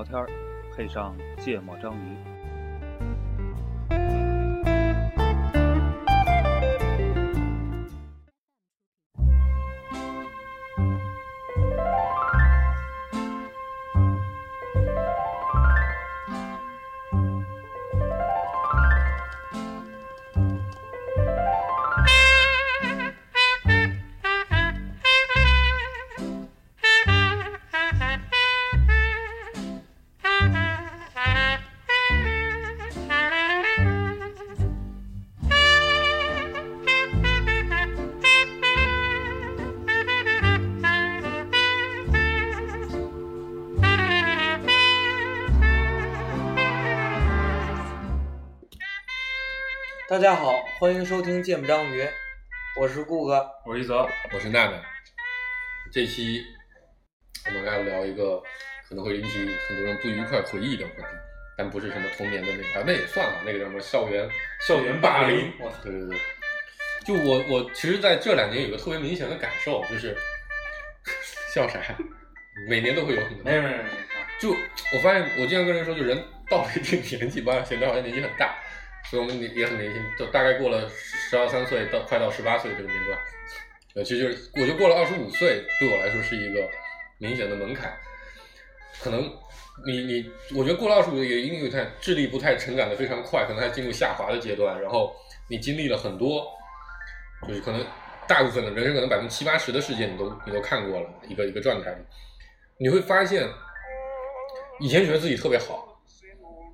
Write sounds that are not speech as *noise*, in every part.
聊天儿，配上芥末章鱼。家好，欢迎收听《芥末章鱼》，我是顾哥。我是一泽，我是娜娜。这期我们要聊一个可能会引起很多人不愉快回忆的话题，但不是什么童年的那个啊，那也算了，那个叫什么校园校园霸凌。我对对对，就我我其实在这两年有个特别明显的感受，就是 *laughs* 笑啥？每年都会有很多。没有没有没有，就我发现，我经常跟人说，就人到了一定年纪，包括现在好像年纪很大，所以我们也也很年轻，就大概过了十二三岁到快到十八岁这个年段，呃，其实就是我就过了二十五岁，对我来说是一个明显的门槛。可能你你，我觉得过了二十五岁也因为太智力不太成长的非常快，可能还进入下滑的阶段，然后你经历了很多，就是可能大部分的人生可能百分之七八十的事件你都你都看过了一个一个状态，你会发现。以前觉得自己特别好，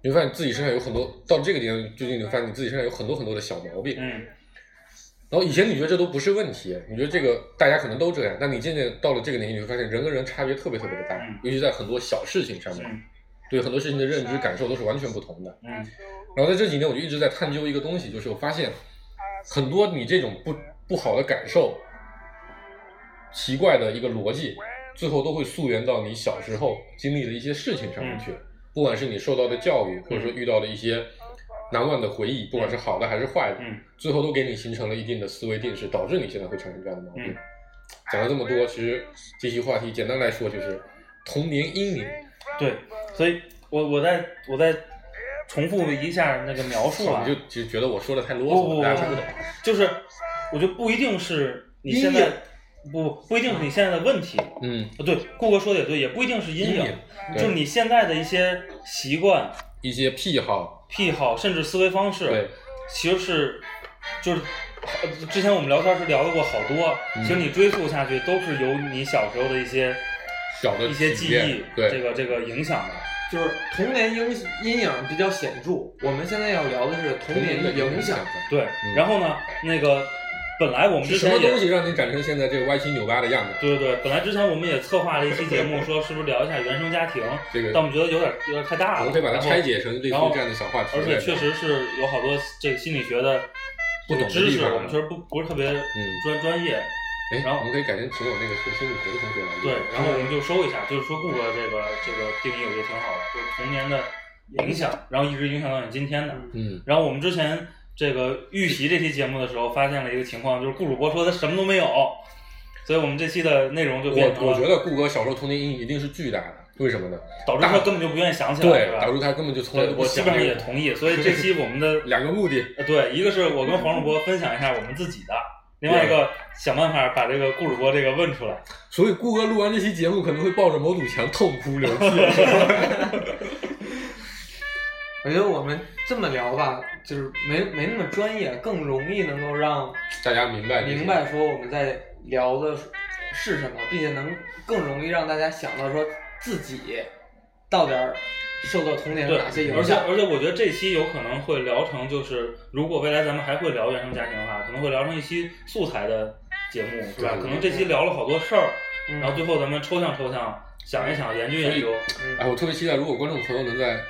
你会发现自己身上有很多，到这个点最近你会发现你自己身上有很多很多的小毛病。嗯。然后以前你觉得这都不是问题，你觉得这个大家可能都这样，但你渐渐到了这个年纪，你会发现人跟人差别特别特别的大，嗯尤其在很多小事情上面，嗯对很多事情的认知感受都是完全不同的。嗯然后在这几年，我就一直在探究一个东西，就是我发现很多你这种不不好的感受，奇怪的一个逻辑，最后都会溯源到你小时候经历的一些事情上面去，不管是你受到的教育，或者说遇到的一些难忘的回忆，不管是好的还是坏的，嗯最后都给你形成了一定的思维定式，导致你现在会产生这样的毛病。嗯讲了这么多，其实这期话题简单来说就是童年阴影。对，所以我我再我再重复一下那个描述 *laughs* 啊你，就就觉得我说的太啰嗦了，大家听不懂。就是我觉得不一定是你现在不不一定是你现在的问题，嗯，呃对，顾哥说的也对，也不一定是阴影阴影，对。就是你现在的一些习惯、一些癖好，癖好，甚至思维方式，对，其实是就是呃之前我们聊天是聊到过好多，嗯。其实你追溯下去都是由你小时候的一些小的一些记体验忆对。这个这个影响的。就是童年阴阴影比较显著，我们现在要聊的是童年的影响。对，然后呢，那个本来我们之前什么东西让你长成现在这个歪七扭八的样子？对对对，本来之前我们也策划了一期节目，*laughs* 说是不是聊一下原生家庭，这个但我们觉得有点有点太大了，我们可以把它拆解成类似这样的小话题而且确实是有好多这个心理学的不懂的知识，我们确实不不是特别专专业。哎，然后我们可以改天请我那个学心理学的同学来。对，然后我们就收一下，就是说顾哥这个这个定义我觉得挺好的，就是童年的影响，然后一直影响到你今天的。嗯，然后我们之前这个预习这期节目的时候，发现了一个情况，就是顾主播说他什么都没有，所以我们这期的内容就变成了我我觉得顾哥小时候童年阴影一定是巨大的，为什么呢？导致他根本就不愿意想起来，对，吧导致他根本就从来都不我基本上也同意，所以这期我们的两个目的，呃对，一个是我跟黄主播分享一下我们自己的，另外一个想办法把这个顾主播这个问出来。所以顾哥录完这期节目可能会抱着某堵墙痛哭流涕。*laughs* 我觉得我们这么聊吧，就是没没那么专业，更容易能够让大家明白明白说我们在聊的是什么，并且能更容易让大家想到说自己到底儿受到童年的对哪些，影而且响。而且我觉得这期有可能会聊成，就是如果未来咱们还会聊原生家庭的话，可能会聊成一期素材的节目，是吧？对可能这期聊了好多事儿，嗯然后最后咱们抽象抽象，想一想，研究研究。哎，我特别期待，如果观众朋友能在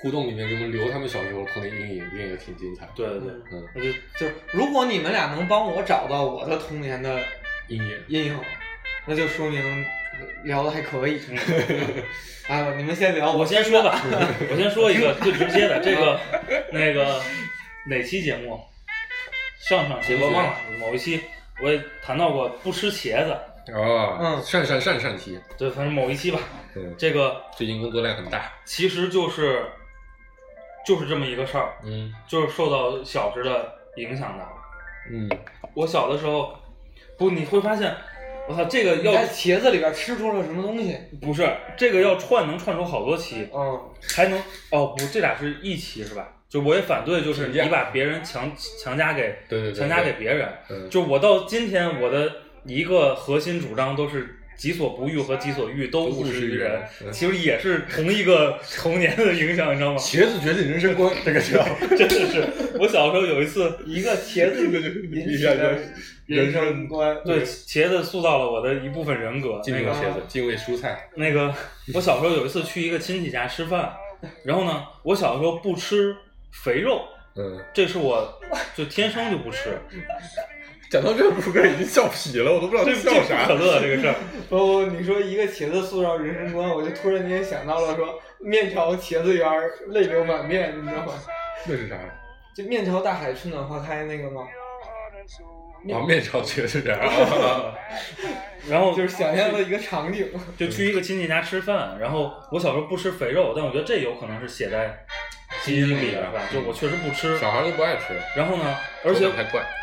互动里面给我们留他们小时候童年阴影，一定也挺精彩。对对对，嗯，我就就是如果你们俩能帮我找到我的童年的阴影。阴影，那就说明聊的还可以。*laughs* 嗯啊，你们先聊，我先说吧，我先说一个 *laughs* 最直接的，这个 *laughs* 那个哪期节目？上上期我忘了，某一期我也谈到过不吃茄子，哦，嗯善善善善期，对，反正某一期吧，嗯，这个最近工作量很大，其实就是就是这么一个事儿，嗯就是受到小时的影响的。嗯，我小的时候，不，你会发现，我操，这个你要在茄子里边吃出了什么东西？不是这个要串能串出好多期，嗯，还能哦不，这俩是一期是吧？就我也反对，就是你把别人强强加给对对对强加给别人。嗯就我到今天，我的一个核心主张都是己所不欲和己所欲都勿施于人，嗯其实也是同一个童年的影响，你知道吗？茄子决定人生观，这个叫 *laughs* 真的是，我小时候有一次，一个茄子影响的人生观。对茄子塑造了我的一部分人格。敬那个畏茄子，敬畏蔬菜，那个，我小时候有一次去一个亲戚家吃饭，然后呢，我小时候不吃肥肉，嗯，这是我就天生就不吃，讲到这，陆哥已经笑皮了，我都不知道这这不他笑啥可。乐这个事儿。不不，你说一个茄子塑造人生观，我就突然间想到了说面朝茄子园儿泪流满面，你知道吗？那是啥？就面朝大海，春暖花开那个吗？啊，面朝茄子园啊，*laughs* 然后就是想象了一个场景。就去一个亲戚家吃饭，然后我小时候不吃肥肉，但我觉得这有可能是写在基因里的，是吧？就我确实不吃。小孩都不爱吃，然后呢，而且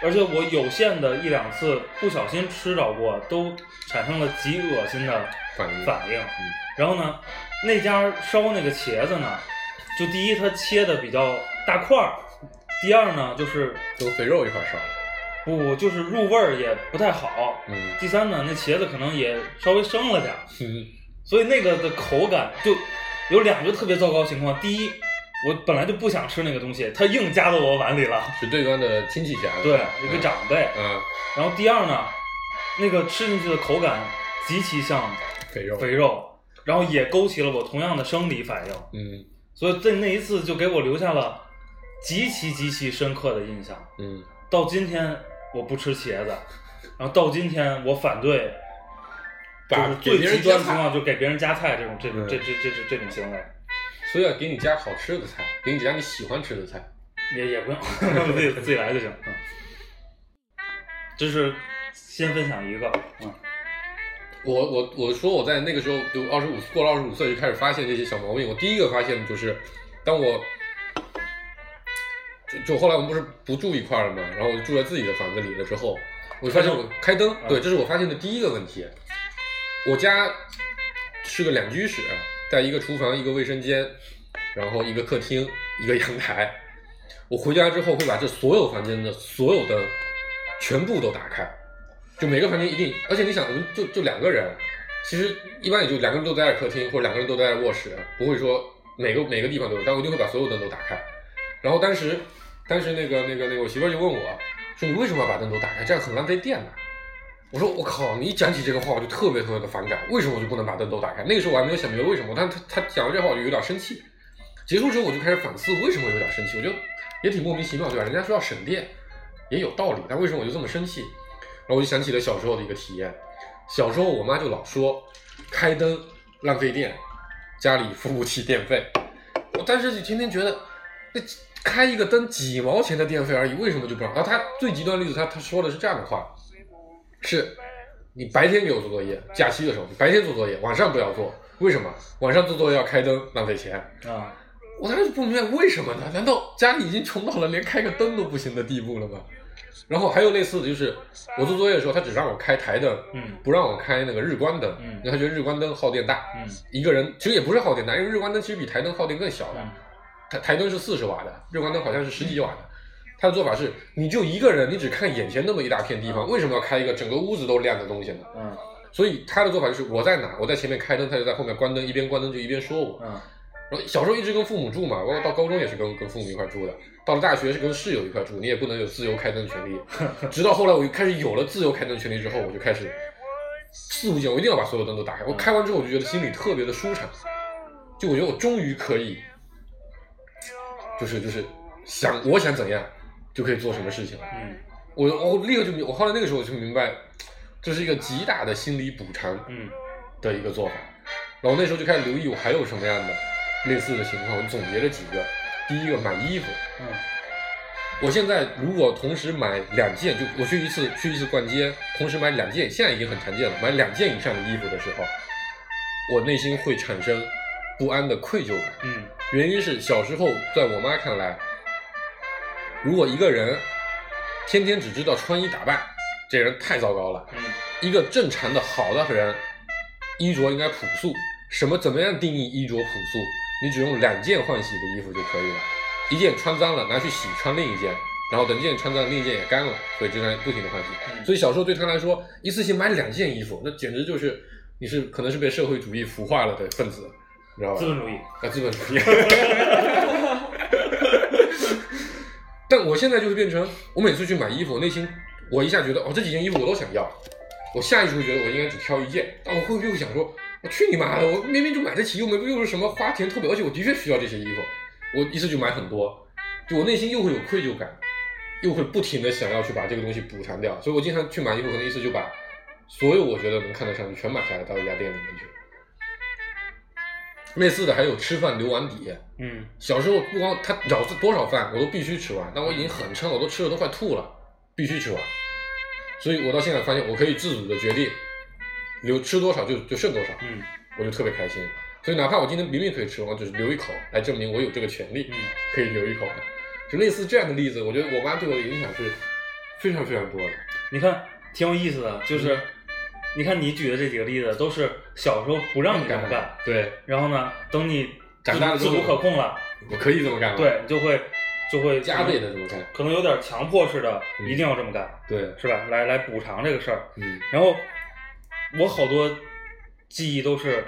而且我有限的一两次不小心吃着过，都产生了极恶心的反应反应。然后呢，那家烧那个茄子呢，就第一它切的比较大块儿，第二呢就是跟肥肉一块烧。不就是入味儿也不太好，嗯第三呢那茄子可能也稍微生了点儿，嗯所以那个的口感就有两个特别糟糕情况。第一，我本来就不想吃那个东西，他硬夹到我碗里了，是对端的亲戚家的。对，一个长辈。嗯，然后第二呢，那个吃进去的口感极其像肥肉。肥肉，然后也勾起了我同样的生理反应，嗯所以在那一次就给我留下了极其极其深刻的印象。嗯，到今天我不吃茄子，然后到今天我反对，就把是最别人极端的情况就给别人夹菜这种这种这这这这种行为，所以要给你加好吃的菜，给你加你喜欢吃的菜。也也不用 *laughs* 自己自己来就行。啊，这是先分享一个，嗯我我我说我在那个时候就二十五过了二十五岁就开始发现这些小毛病。我第一个发现的就是，当我就就后来我们不是不住一块儿了嘛，然后我就住在自己的房子里了之后，我就发现我开灯，对，这是我发现的第一个问题。我家是个两居室，带一个厨房、一个卫生间，然后一个客厅、一个阳台。我回家之后会把这所有房间的所有灯全部都打开，就每个房间一定，而且你想，我们就就两个人，其实一般也就两个人都待在客厅，或者两个人都待在卧室，不会说每个每个地方都有，但我一定会把所有灯都打开。然后当时当时那个那个那个我媳妇就问我说：“你为什么要把灯都打开？这样很浪费电的。”我说：“我靠！你一讲起这个话，我就特别特别的反感。为什么我就不能把灯都打开？那个时候我还没有想明白为什么，但他他讲了这话，我就有点生气。结束之后，我就开始反思为什么有点生气，我觉得也挺莫名其妙，对吧？人家说要省电，也有道理，但为什么我就这么生气？然后我就想起了小时候的一个体验。小时候我妈就老说开灯浪费电，家里付不起电费。我当时就天天觉得，那开一个灯几毛钱的电费而已，为什么就不让？然后他最极端例子，他他说的是这样的话，是你白天给我做作业，假期的时候你白天做作业，晚上不要做，为什么？晚上做作业要开灯，浪费钱。啊，我当时就不明白为什么呢？难道家里已经穷到了连开个灯都不行的地步了吗？然后还有类似的就是，我做作业的时候，他只让我开台灯，嗯不让我开那个日光灯，嗯因为他觉得日光灯耗电大，嗯一个人其实也不是耗电大，因为日光灯其实比台灯耗电更小的，嗯台台灯是四十瓦的，日光灯好像是十几瓦的。他的做法是，你就一个人，你只看眼前那么一大片地方，为什么要开一个整个屋子都亮的东西呢？嗯所以他的做法就是，我在哪，我在前面开灯，他就在后面关灯，一边关灯就一边说我。嗯然后小时候一直跟父母住嘛，包括到高中也是跟跟父母一块住的，到了大学是跟室友一块住，你也不能有自由开灯的权利。*laughs* 直到后来我开始有了自由开灯权利之后，我就开始肆无忌惮，我一定要把所有灯都打开。我开完之后，我就觉得心里特别的舒畅，就我觉得我终于可以，就是就是想我想怎样就可以做什么事情了。嗯我我立刻就明我后来那个时候我就明白，这是一个极大的心理补偿嗯的一个做法。然后那时候就开始留意我还有什么样的类似的情况，我总结了几个。第一个买衣服，嗯我现在如果同时买两件，就我去一次去一次逛街，同时买两件，现在已经很常见了，买两件以上的衣服的时候，我内心会产生不安的愧疚感。嗯原因是小时候在我妈看来，如果一个人天天只知道穿衣打扮，这人太糟糕了。嗯一个正常的好的人，衣着应该朴素。什么怎么样定义衣着朴素？你只用两件换洗的衣服就可以了，一件穿脏了拿去洗，穿另一件，然后等这件穿脏，另一件也干了，所以这样不停的换洗。嗯所以小时候对他来说，一次性买两件衣服，那简直就是你是可能是被社会主义腐化了的分子，你知道吧？资本主义。啊，资本主义。但我现在就是变成，我每次去买衣服，我内心我一下觉得，哦，这几件衣服我都想要，我下意识会觉得我应该只挑一件，但我会又想说，我去你妈的，我明明就买得起，又没又是什么花钱特别，而且我的确需要这些衣服，我一次就买很多，就我内心又会有愧疚感，又会不停的想要去把这个东西补偿掉，所以我经常去买衣服，可能一次就把所有我觉得能看得上的全买下来，到一家店里面去。类似的还有吃饭留碗底，嗯小时候不光他舀多少饭我都必须吃完，但我已经很撑了，我都吃的都快吐了，必须吃完。所以我到现在发现，我可以自主的决定留吃多少就就剩多少，嗯我就特别开心。所以哪怕我今天明明可以吃完，就是留一口来证明我有这个权利，嗯可以留一口的。就类似这样的例子，我觉得我妈对我的影响是非常非常多的。你看挺有意思的，就是、嗯你看你举的这几个例子都是小时候不让你这么干，对，然后呢，等你长大了自主可控了，我可以这么干了，，对，你就会就会加倍的这么干，可能有点强迫式的，嗯一定要这么干，对，是吧？来来补偿这个事儿。嗯然后我好多记忆都是，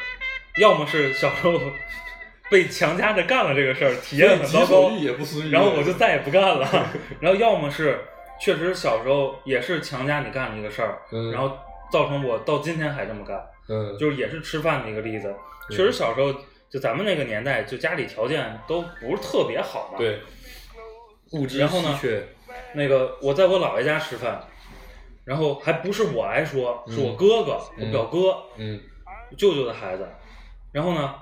要么是小时候 *laughs* 被强加着干了这个事儿，体验很糟糕，也不然后我就再也不干了。然后要么是确实小时候也是强加你干了一个事儿，嗯然后造成我到今天还这么干，嗯，就是也是吃饭的一个例子。确实小时候就咱们那个年代，就家里条件都不是特别好嘛。，对，物质然后呢那个我在我姥爷家吃饭，然后还不是我来说，是我嗯哥哥，嗯我表哥，嗯，舅舅的孩子。然后呢，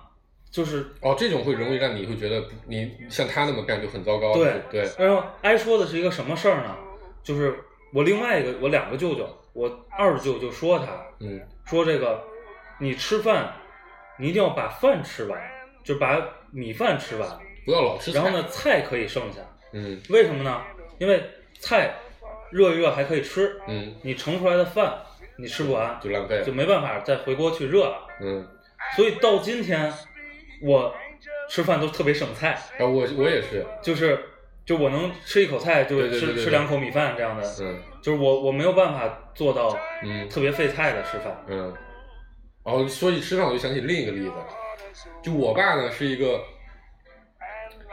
就是哦，这种会容易让你会觉得你像他那么干就很糟糕，对对，然后挨说的是一个什么事儿呢？就是我另外一个我两个舅舅，我二舅就说他嗯说这个你吃饭，你一定要把饭吃完，就把米饭吃完，不要老吃菜，然后呢菜可以剩下，嗯为什么呢？因为菜热一热还可以吃，嗯，你盛出来的饭你吃不完，就浪费了，就没办法再回锅去热了。嗯，所以到今天，我吃饭都特别省菜，啊我我也是，就是就我能吃一口菜就吃对对对对吃两口米饭这样的，嗯就是我我没有办法做到嗯。特别费菜的吃饭。嗯，然后说起吃饭，我就想起另一个例子，就我爸呢是一个，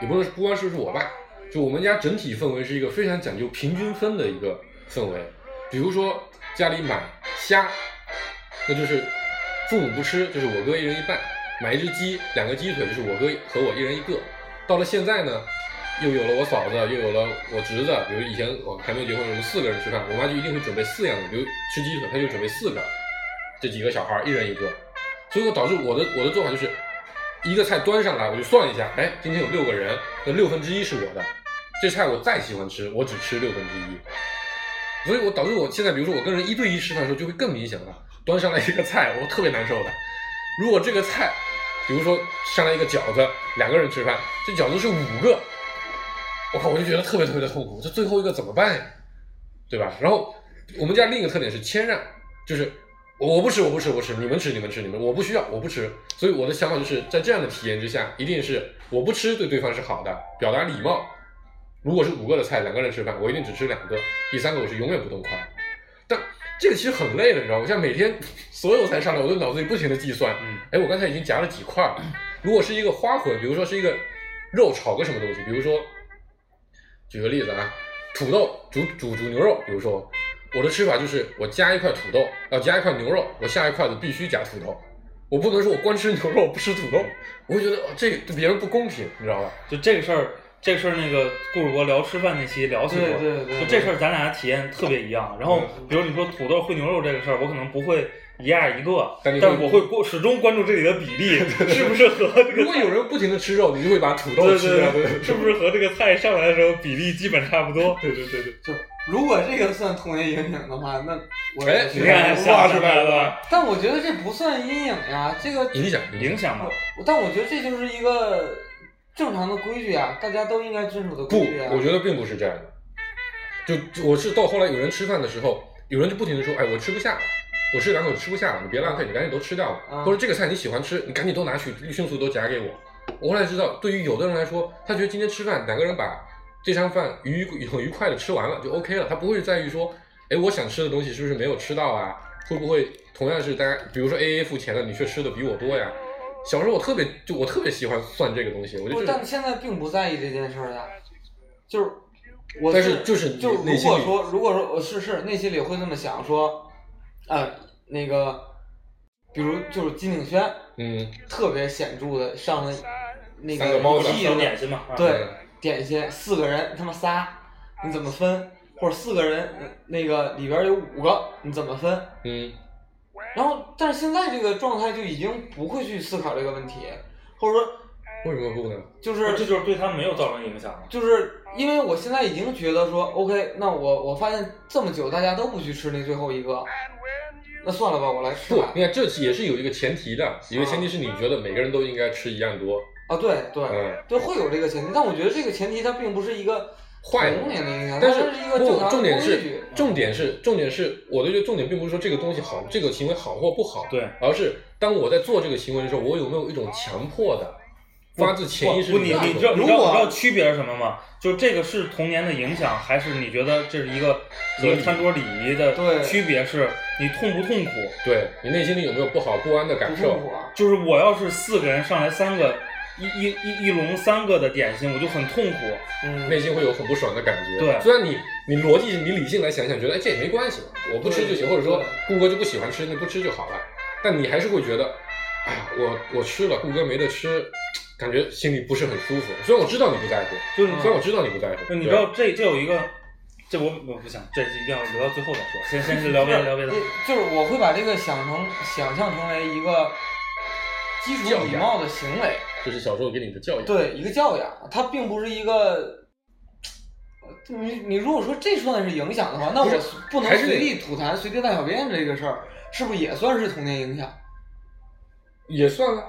也不能不光是是我爸，就我们家整体氛围是一个非常讲究平均分的一个氛围。比如说家里买虾，那就是父母不吃，就是我哥一人一半；买一只鸡，两个鸡腿就是我哥和我一人一个。到了现在呢，又有了我嫂子，又有了我侄子，比如以前我还没有结婚，我们四个人吃饭，我妈就一定会准备四样的，比如吃鸡腿，她就准备四个，这几个小孩一人一个，所以我导致我的我的做法就是，一个菜端上来我就算一下，哎，今天有六个人，那六分之一是我的，这菜我再喜欢吃，我只吃六分之一，所以我导致我现在比如说我跟人一对一吃饭的时候就会更明显了，端上来一个菜我特别难受的，如果这个菜，比如说上来一个饺子，两个人吃饭，这饺子是五个。我靠，我就觉得特别特别的痛苦，这最后一个怎么办呀？对吧？然后我们家另一个特点是谦让，就是我不吃，我不吃，我不吃，你们吃，你们吃，你们，我不需要，我不吃。所以我的想法就是在这样的体验之下，一定是我不吃对对方是好的，表达礼貌。如果是五个的菜，两个人吃饭，我一定只吃两个，第三个我是永远不动筷。但这个其实很累的，你知道吗？我像每天 *laughs* 所有菜上来，我都脑子里不停的计算，嗯哎，我刚才已经夹了几块了。如果是一个花魂，比如说是一个肉炒个什么东西，比如说举个例子啊，土豆煮煮煮牛肉，比如说我的吃法就是我夹一块土豆，要夹一块牛肉，我下一筷子必须夹土豆，我不能说我光吃牛肉不吃土豆，我会觉得哦这对别人不公平，你知道吧？就这个事儿，这个事儿那个顾主播聊吃饭那期聊起过，对对对就这事儿咱俩体验特别一样。然后嗯比如你说土豆烩牛肉这个事儿，我可能不会一样一个，但我会过始终关注这里的比例是不是和这个如果有人不停的吃肉，你就会把土豆吃掉，是不是和这个菜上来的时候比例基本差不多？对对对对。就如果这个算童年阴影的话，那我哎也觉得你看画出来了吧？但我觉得这不算阴影呀，这个影响影响嘛，但我觉得这就是一个正常的规矩啊，大家都应该遵守的规不矩啊。，我觉得并不是这样的。就就我是到后来有人吃饭的时候，有人就不停的说，哎，我吃不下了，我吃两口吃不下了，你别浪费，你赶紧都吃掉了。啊或者这个菜你喜欢吃，你赶紧都拿去，迅速都夹给我。我后来知道，对于有的人来说，他觉得今天吃饭两个人把这餐饭愉 *laughs* 很愉快的吃完了就 OK 了，他不会在于说，哎，我想吃的东西是不是没有吃到啊？会不会同样是大家，比如说 A A 付钱了，你却吃的比我多呀？小时候我特别就我特别喜欢算这个东西，我就但现在并不在意这件事儿呀，就是我但是就是就是内心里如果说如果说我是是内心里会这么想说，啊、那个，比如就是金鼎轩嗯，特别显著的上了那个包子小一的点心嘛，啊对嗯点心四个人他妈仨，你怎么分？或者四个人呃那个里边有五个，你怎么分？嗯，然后，但是现在这个状态就已经不会去思考这个问题，或者说为什么不呢？就是这就是对他们没有造成影响了。就是因为我现在已经觉得说，OK，那我我发现这么久大家都不去吃那最后一个，那算了吧，我来吃吧，。不你看这也是有一个前提的，一个前提是你觉得每个人都应该吃一样多，啊，对对、嗯对，会有这个前提，但我觉得这个前提它并不是一个坏的但是一个不，重点是。重点是重点是，我的这个重点并不是说这个东西好，这个行为好或不好，对，而是当我在做这个行为的时候，我有没有一种强迫的，发自潜意识不，你你知道你知道如果你知道区别是什么吗？就是这个是童年的影响，还是你觉得这是一个合理一个餐桌礼仪的对区别？是你痛不痛苦？对你内心里有没有不好不安的感受就是我要是四个人上来三个一一一一笼三个的点心，我就很痛苦。嗯，内心会有很不爽的感觉。对虽然你你逻辑你理性来想想，觉得哎这也没关系，我不吃就行，或者说顾哥就不喜欢吃，那不吃就好了。但你还是会觉得，哎呀，我我吃了，顾哥没得吃，感觉心里不是很舒服。虽然我知道你不在乎，就是虽然我知道你不在乎，就你对知道这这有一个，这我我不想，这一定要留到最后再说。*laughs* 先先是聊别的聊别的。就是我会把这个想成想象成为一个基础礼貌的行为，这是小时候给你的教养。对一个教养，它并不是一个。你你如果说这算是影响的话，那我不能是随地吐痰、随地大小便这个事儿，是不是也算是童年影响？也算啊。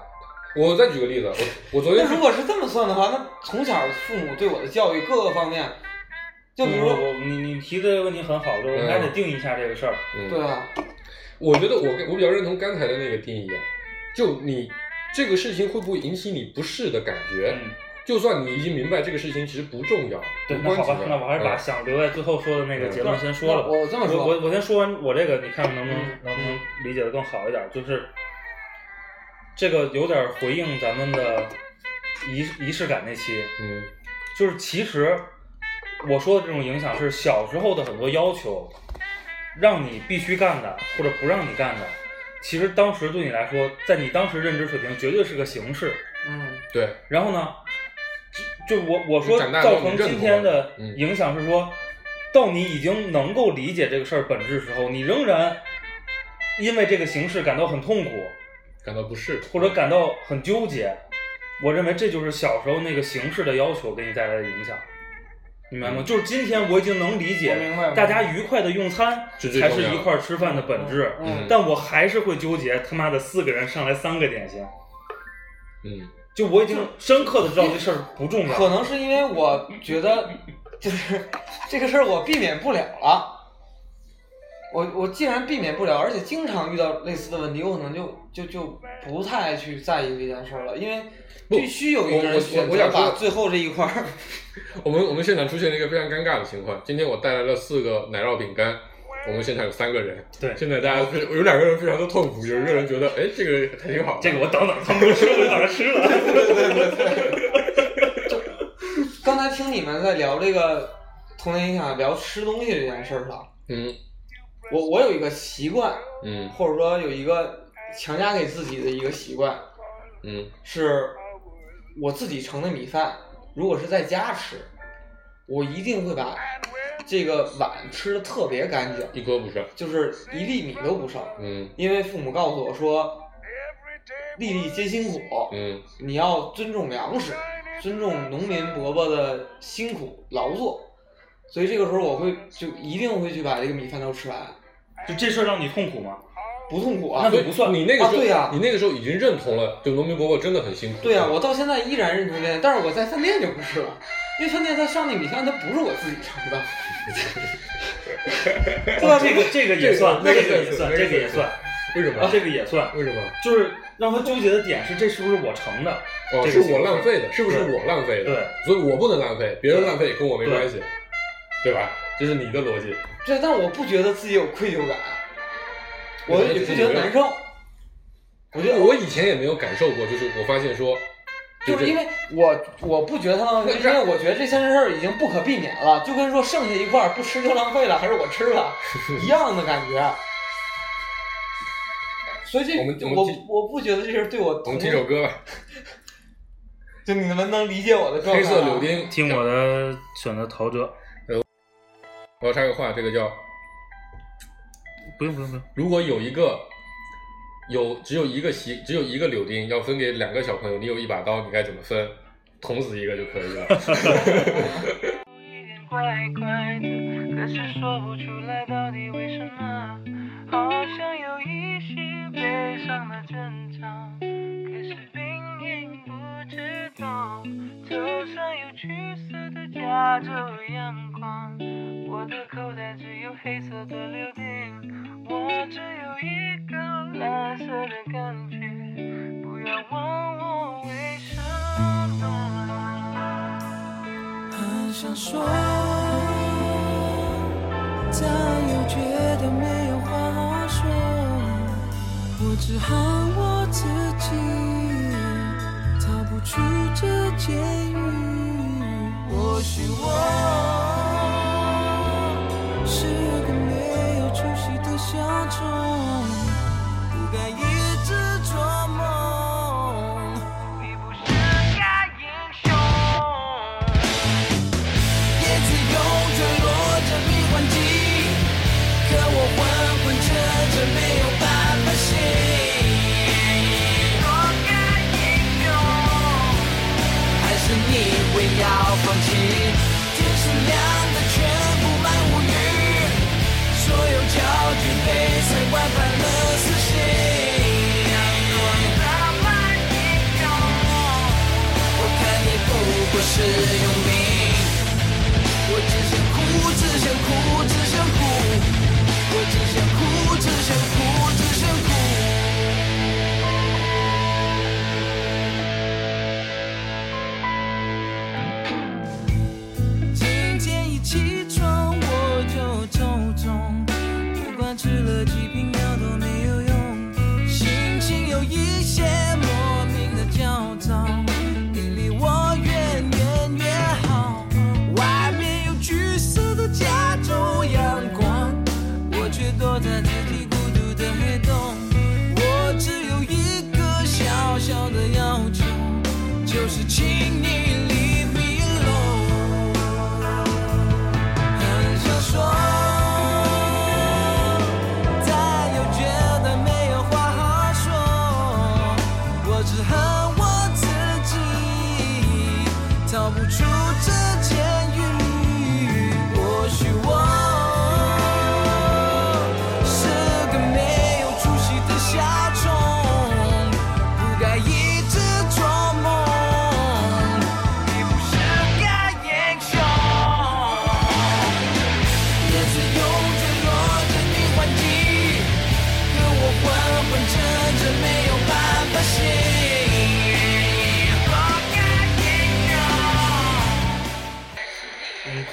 我再举个例子，我我昨天那如果是这么算的话，那从小父母对我的教育各个方面，就比如说，我我你你提的这个问题很好，就是我们还得定义一下这个事儿。嗯对啊，我觉得我我比较认同刚才的那个定义啊，就你这个事情会不会引起你不适的感觉？嗯，就算你已经明白这个事情其实不重要，对，无那好吧那我还是把嗯想留在最后说的那个结论先说了我这么说我我我先说完我这个，你看能不能嗯能不能理解的更好一点？就是这个有点回应咱们的仪仪式感那期，嗯。就是其实我说的这种影响是小时候的很多要求，让你必须干的或者不让你干的，其实当时对你来说，在你当时认知水平绝对是个形式。嗯，对，然后呢，就我我说造成今天的影响是说，到你已经能够理解这个事儿本质时候，你仍然因为这个形式感到很痛苦，感到不适，或者感到很纠结。我认为这就是小时候那个形式的要求给你带来的影响，明白吗？嗯就是今天我已经能理解大家愉快的用餐才是一块儿吃饭的本质，嗯但我还是会纠结他妈的四个人上来三个点心，嗯就我已经深刻的知道这事儿不重要。可能是因为我觉得，就是这个事儿我避免不了了。我我既然避免不了，而且经常遇到类似的问题，我可能就就就不太去在意这件事儿了，因为必须有一个人选择我想把最后这一块儿。*laughs* 我们我们现场出现了一个非常尴尬的情况，今天我带来了四个奶酪饼干。我们现场有三个人，对现在大家非有两个人非常的痛苦，有一个人觉得，哎，这个还挺好，这个我等等他们都吃，我就等着吃了。*laughs* *laughs* 刚才听你们在聊这个童年影响，聊吃东西这件事儿上，嗯我我有一个习惯，嗯或者说有一个强加给自己的一个习惯，嗯是我自己盛的米饭，如果是在家吃，我一定会把这个碗吃的特别干净，一颗不剩。就是一粒米都不剩。嗯因为父母告诉我说，粒粒皆辛苦，嗯你要尊重粮食，尊重农民伯伯的辛苦劳作。所以这个时候我会就一定会去把这个米饭都吃完，就这事儿让你痛苦吗？不痛苦啊。那就不算你那个时候，啊对呀你那个时候已经认同了，就农民伯伯真的很辛苦。对呀、我到现在依然认同这点，但是我在饭店就不是了，因为饭店他上那米饭，它不是我自己盛的，对 *laughs* 吧？哦这个这个也算，那个这个也算，那个这个也算，为什么？啊，这个也算，为什么？就是让他纠结的点是这是不是我盛的？哦，是我浪费的，是不是对我浪费的？对，所以我不能浪费，别人浪费跟我没关系，对吧？这是你的逻辑。对，但我不觉得自己有愧疚感，我也不觉得难受。我觉得我以前也没有感受过，就是我发现说，就是因为我我不觉得他浪费，*laughs* 因为我觉得这件事儿已经不可避免了，就跟说剩下一块儿不吃就浪费了，还是我吃了 *laughs* 一样的感觉。所以这我们我我不觉得这是对我我同们听首歌吧，*laughs* 就你们能理解我的状态黑吗色柳丁。听我的选择陶喆，我要插个话，这个叫不用不用不用，如果有一个有只有一个席只有一个柳丁要分给两个小朋友，你有一把刀，你该怎么分？捅死一个就可以了。一点怪怪的，可是说不出来到底为什么，好像有一些悲伤的征兆，头上有橘色的加州阳光，我的口袋只有黑色的柳丁，我只有一个蓝色的感觉，不要问我为什么。很想说，但又觉得没有话好说。我只恨我自己，出这监狱。或许我是个没有出息的小虫，不该要放弃？天是亮的，全布满乌云，所有焦距被塞灌满了死心。我看你不过是用命。我只想哭，只想哭，只想哭。我只想哭，只想管吃了几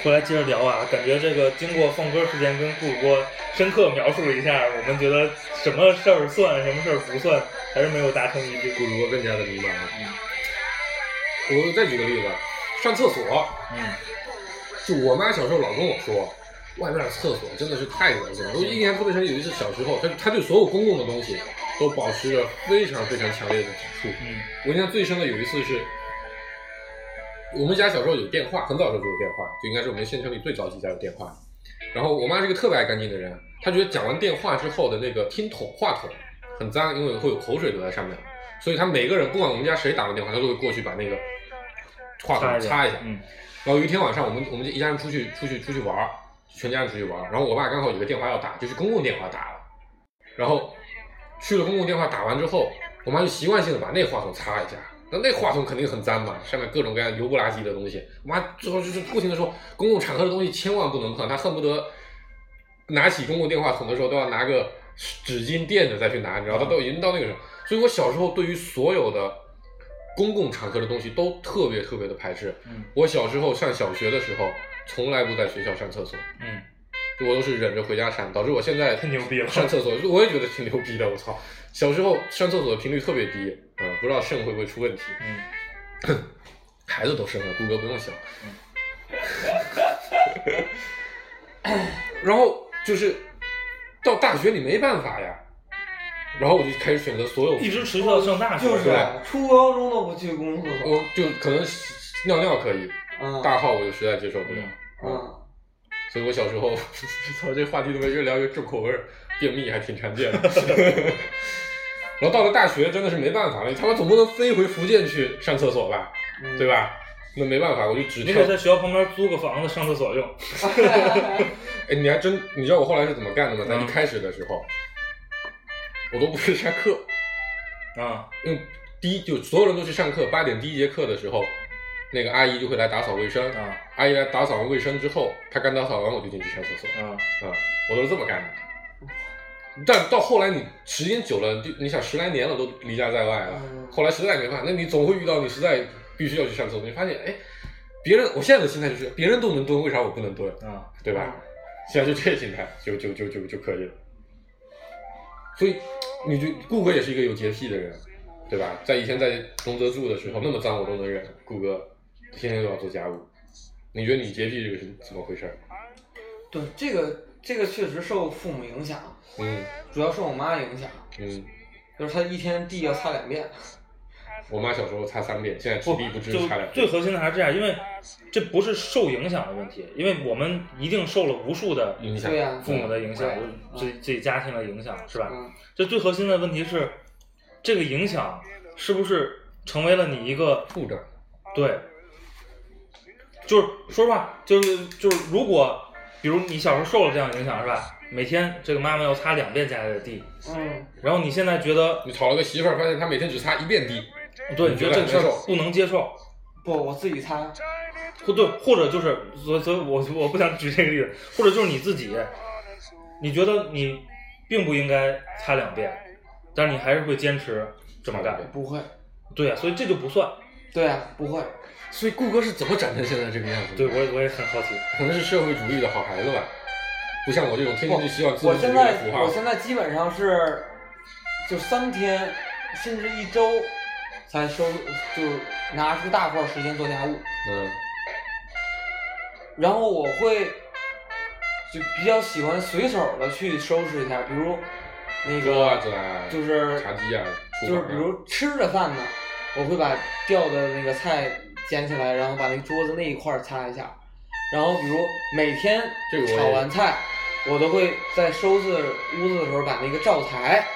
回来接着聊啊，感觉这个经过放歌时间跟顾主播深刻描述了一下，我们觉得什么事儿算，什么事儿不算，还是没有达成一致。顾主播更加的迷茫了。我再举个例子，上厕所，嗯，就我妈小时候老跟我说，外面的厕所真的是太恶心了。我印象特别深，有一次小时候，她她对所有公共的东西都保持着非常非常强烈的抵触。嗯我印象最深的有一次是，我们家小时候有电话，很早的时候就有电话，就应该是我们县城里最早几家有电话。然后我妈是个特别爱干净的人，她觉得讲完电话之后的那个听筒话筒很脏，因为会有口水留在上面，所以她每个人不管我们家谁打完电话，她都会过去把那个话筒擦一下。嗯，然后有一天晚上，我们我们一家人出去出去出去玩儿，全家人出去玩儿，然后我爸刚好有个电话要打，就是公共电话打了，然后去了公共电话打完之后，我妈就习惯性的把那话筒擦一下。那那话筒肯定很脏嘛，上面各种各样油不拉几的东西。我妈最后就是不停的说，公共场合的东西千万不能碰。他恨不得拿起公共电话筒的时候都要拿个纸巾垫着再去拿，你知道，他都已经到那个时候。所以我小时候对于所有的公共场合的东西都特别特别的排斥。嗯我小时候上小学的时候，从来不在学校上厕所，嗯，我都是忍着回家上，导致我现在太牛逼了上厕所我也觉得挺牛逼的，我操！小时候上厕所的频率特别低，嗯，不知道肾会不会出问题。嗯，孩子都生了，骨骼不用想。然后就是到大学你没办法呀，然后我就开始选择所有，一直持续到上大学，就是？初高中都不去公共厕所。我就可能尿尿可以，嗯大号我就实在接受不了。嗯，所以我小时候，*laughs* 操，这话题怎么越聊越重口味儿？便秘还挺常见的。*laughs* 然后到了大学，真的是没办法了，你他妈总不能飞回福建去上厕所吧，嗯对？吧？那没办法，我就只你可以在学校旁边租个房子上厕所用。*laughs* 哎，你还真，你知道我后来是怎么干的吗？在嗯一开始的时候，我都不去上课，啊，因为第一就所有人都去上课，八点第一节课的时候，那个阿姨就会来打扫卫生。啊阿姨来打扫完卫生之后，她刚打扫完我就进去上厕所。啊，啊，我都是这么干的。但到后来你时间久了，就你想十来年了都离家在外了，嗯后来实在没办法，那你总会遇到你实在必须要去上厕所，你发现哎，别人我现在的心态就是别人都能蹲，为啥我不能蹲？啊，对吧？现在就这心态，就就就就就可以了。所以，你就顾哥也是一个有洁癖的人，对吧？在以前在龙泽住的时候，那么脏我都能忍，顾哥天天都要做家务。你觉得你洁癖这个是怎么回事？对，这个这个确实受父母影响，嗯主要受我妈影响，嗯，就是她一天地要擦两遍。我妈小时候擦三遍，现在不体力不支就擦两遍。最核心的还是这样，因为这不是受影响的问题，因为我们一定受了无数的影响父母的影响，自己自己家庭的影响，是吧？嗯这最核心的问题是，这个影响是不是成为了你一个负担。对，就是说实话，就是就是，如果比如你小时候受了这样的影响，是吧？每天这个妈妈要擦两遍家里的地，嗯，然后你现在觉得，你讨了个媳妇儿，发现她每天只擦一遍地，对，你你觉得这个不能接受，不，我自己擦。或对，或者就是，所以所以我我不想举这个例子，或者就是你自己，你觉得你并不应该擦两遍，但是你还是会坚持这么干，不会。对呀、所以这就不算。对啊，不会。所以顾哥是怎么长成现在这个样子的？对我也我也很好奇，可能是社会主义的好孩子吧，不像我这种天天就希望自己我现在我。现在基本上是，就三天甚至一周才收，就是拿出大块时间做家务。嗯然后我会就比较喜欢随手的去收拾一下，比如那个就是茶几啊，就是比如吃着饭呢，我会把掉的那个菜捡起来，然后把那个桌子那一块儿擦一下。然后比如每天炒完菜，我都会在收拾屋子的时候把那个灶台，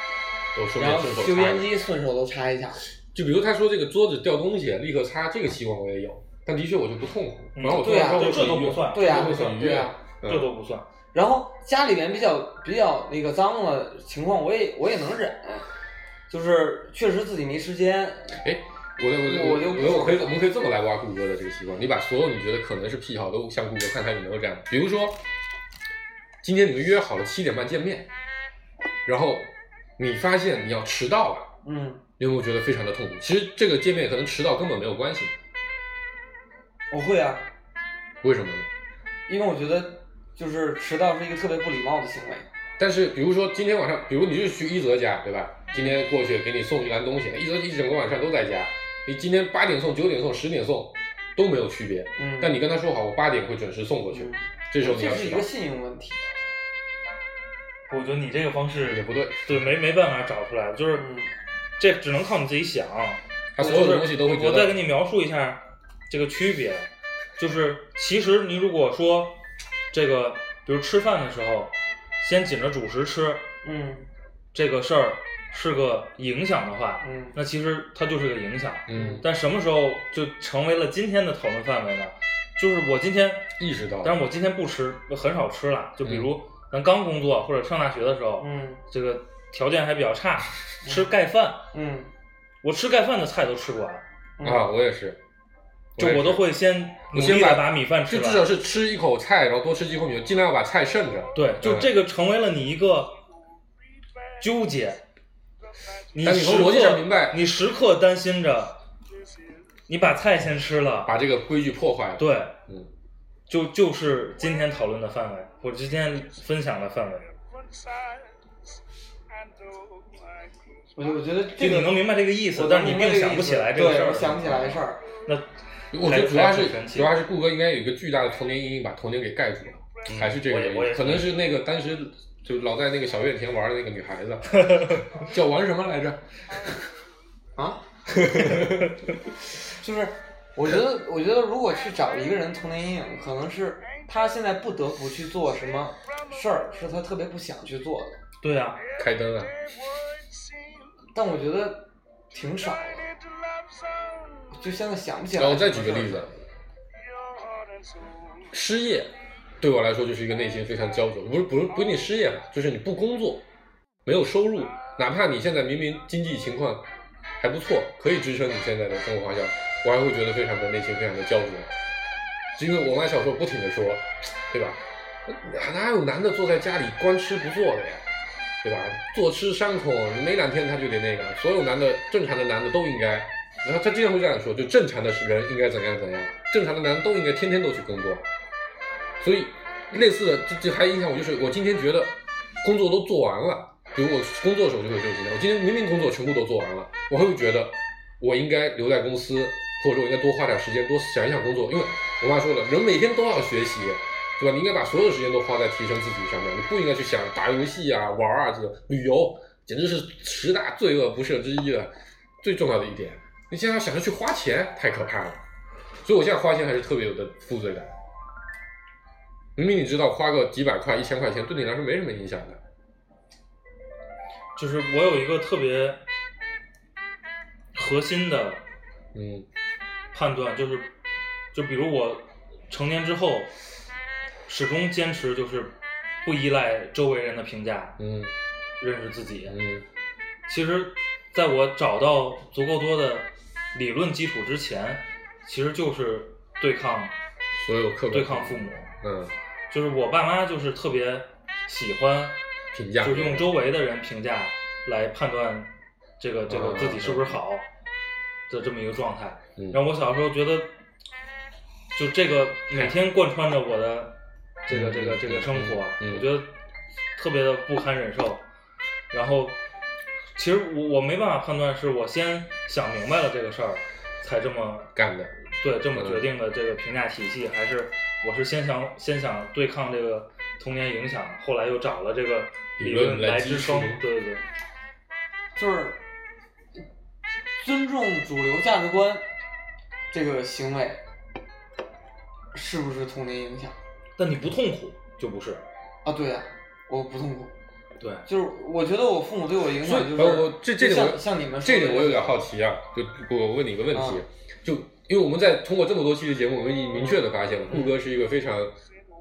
都顺然后油便顺手擦一下。烟机顺手都擦一下。就比如他说这个桌子掉东西，立刻擦，这个习惯我也有，但的确我就不痛苦。嗯然后我对呀突然这这都不算对呀、就会很愉悦对呀、。嗯这都不算。然后家里面比较比较那个脏的情况，我也我也能忍，就是确实自己没时间。哎，我我我就我我我可以我们可以这么来挖谷歌的这个习惯，你把所有你觉得可能是癖好都向谷歌看他有没有这样。比如说，今天你们约好了七点半见面，然后你发现你要迟到了，嗯，你有没有觉得非常的痛苦？其实这个见面可能迟到根本没有关系，我会啊，为什么呢？因为我觉得就是迟到是一个特别不礼貌的行为。但是比如说今天晚上，比如你是去一泽家，对吧？今天过去给你送一篮东西，一泽一整个晚上都在家，你今天八点送、九点送、十点送都没有区别。嗯，但你跟他说好，我八点会准时送过去，嗯这时候你要这是一个，信用问题。我觉得你这个方式也不对。对没没办法找出来，就是嗯这只能靠你自己想。他所有的东西都会觉得我再给你描述一下，这个区别，就是其实你如果说这个，比如吃饭的时候先紧着主食吃，嗯这个事儿是个影响的话，嗯那其实它就是个影响。嗯，但什么时候就成为了今天的讨论范围呢？就是我今天，意识到，但是我今天不吃，很少吃了。就比如咱刚工作或者上大学的时候，嗯这个条件还比较差，*laughs* 吃盖饭，嗯我吃盖饭的菜都吃不完，啊，我也是，就我都会先努我先把力的把米饭吃完。就至少是吃一口菜，然后多吃几口米，尽量要把菜剩着。对，就嗯这个成为了你一个纠结。你但你从逻辑时刻上明白你时刻担心着，你把菜先吃了，把这个规矩破坏了。对，嗯，就就是今天讨论的范围，或者今天分享的范围。我就我觉得这个你能明白这个意思，但是你并想不起来这个事儿。对我想不起来这事儿。那我觉得主要是主要是顾哥应该有一个巨大的童年阴影，把童年给盖住了，嗯还是这个原因。可能是那个当时就老在那个小院田玩的那个女孩子，*laughs* 叫玩什么来着？*laughs* 啊，*laughs* 就是我觉得，我觉得如果去找一个人童年阴影，可能是他现在不得不去做什么事儿，是他特别不想去做的。对啊，开灯啊！但我觉得挺少的，就现在想不起来。然后再举个例子，失业对我来说就是一个内心非常焦灼，不是不是不一定失业吧，就是你不工作，没有收入，哪怕你现在明明经济情况还不错，可以支撑你现在的生活花销，我还会觉得非常的内心非常的焦灼，是因为我妈小时候不停的说，对吧？哪有男的坐在家里光吃不做的呀？对吧？坐吃山空，没两天他就得那个。所有男的，正常的男的都应该，然后他经常会这样说，就正常的人应该怎样怎样，正常的男的都应该天天都去工作。所以类似的，这这还影响我，就是我今天觉得工作都做完了，比如我工作的时候就会有这种心态，我今天明明工作全部都做完了，我还会觉得我应该留在公司，或者说我应该多花点时间，多想一想工作，因为我妈说了，人每天都要学习。对吧？你应该把所有的时间都花在提升自己上面，你不应该去想打游戏啊、玩啊，这个旅游简直是十大罪恶不赦之一的最重要的一点。你现在要想着去花钱，太可怕了。所以我现在花钱还是特别有的负罪感。明明你知道花个几百块、一千块钱对你来说没什么影响的，就是我有一个特别核心的嗯判断，就是就比如我成年之后，始终坚持就是不依赖周围人的评价，嗯认识自己。嗯其实，在我找到足够多的理论基础之前，其实就是对抗所有客观对抗父母。嗯就是我爸妈就是特别喜欢评价就用周围的人评价来判断这个这个啊自己是不是好的这么一个状态。嗯然后我小时候觉得，就这个每天贯穿着我的这个嗯这个这个生活，嗯我觉得特别的不堪忍受。然后，其实我我没办法判断，是我先想明白了这个事儿，才这么干的，对这么嗯决定的这个评价体系，还是我是先想先想对抗这个童年影响，后来又找了这个理理论来来支支撑。对对对，就是尊重主流价值观这个行为，是不是童年影响？但你不痛苦就不是。啊，对呀、我不痛苦。对，就是我觉得我父母对我影响就是，呃我这这个我像像你们说这点我有点好奇啊，就我问你一个问题，啊就因为我们在通过这么多期的节目，我们已经明确的发现了，嗯顾哥是一个非常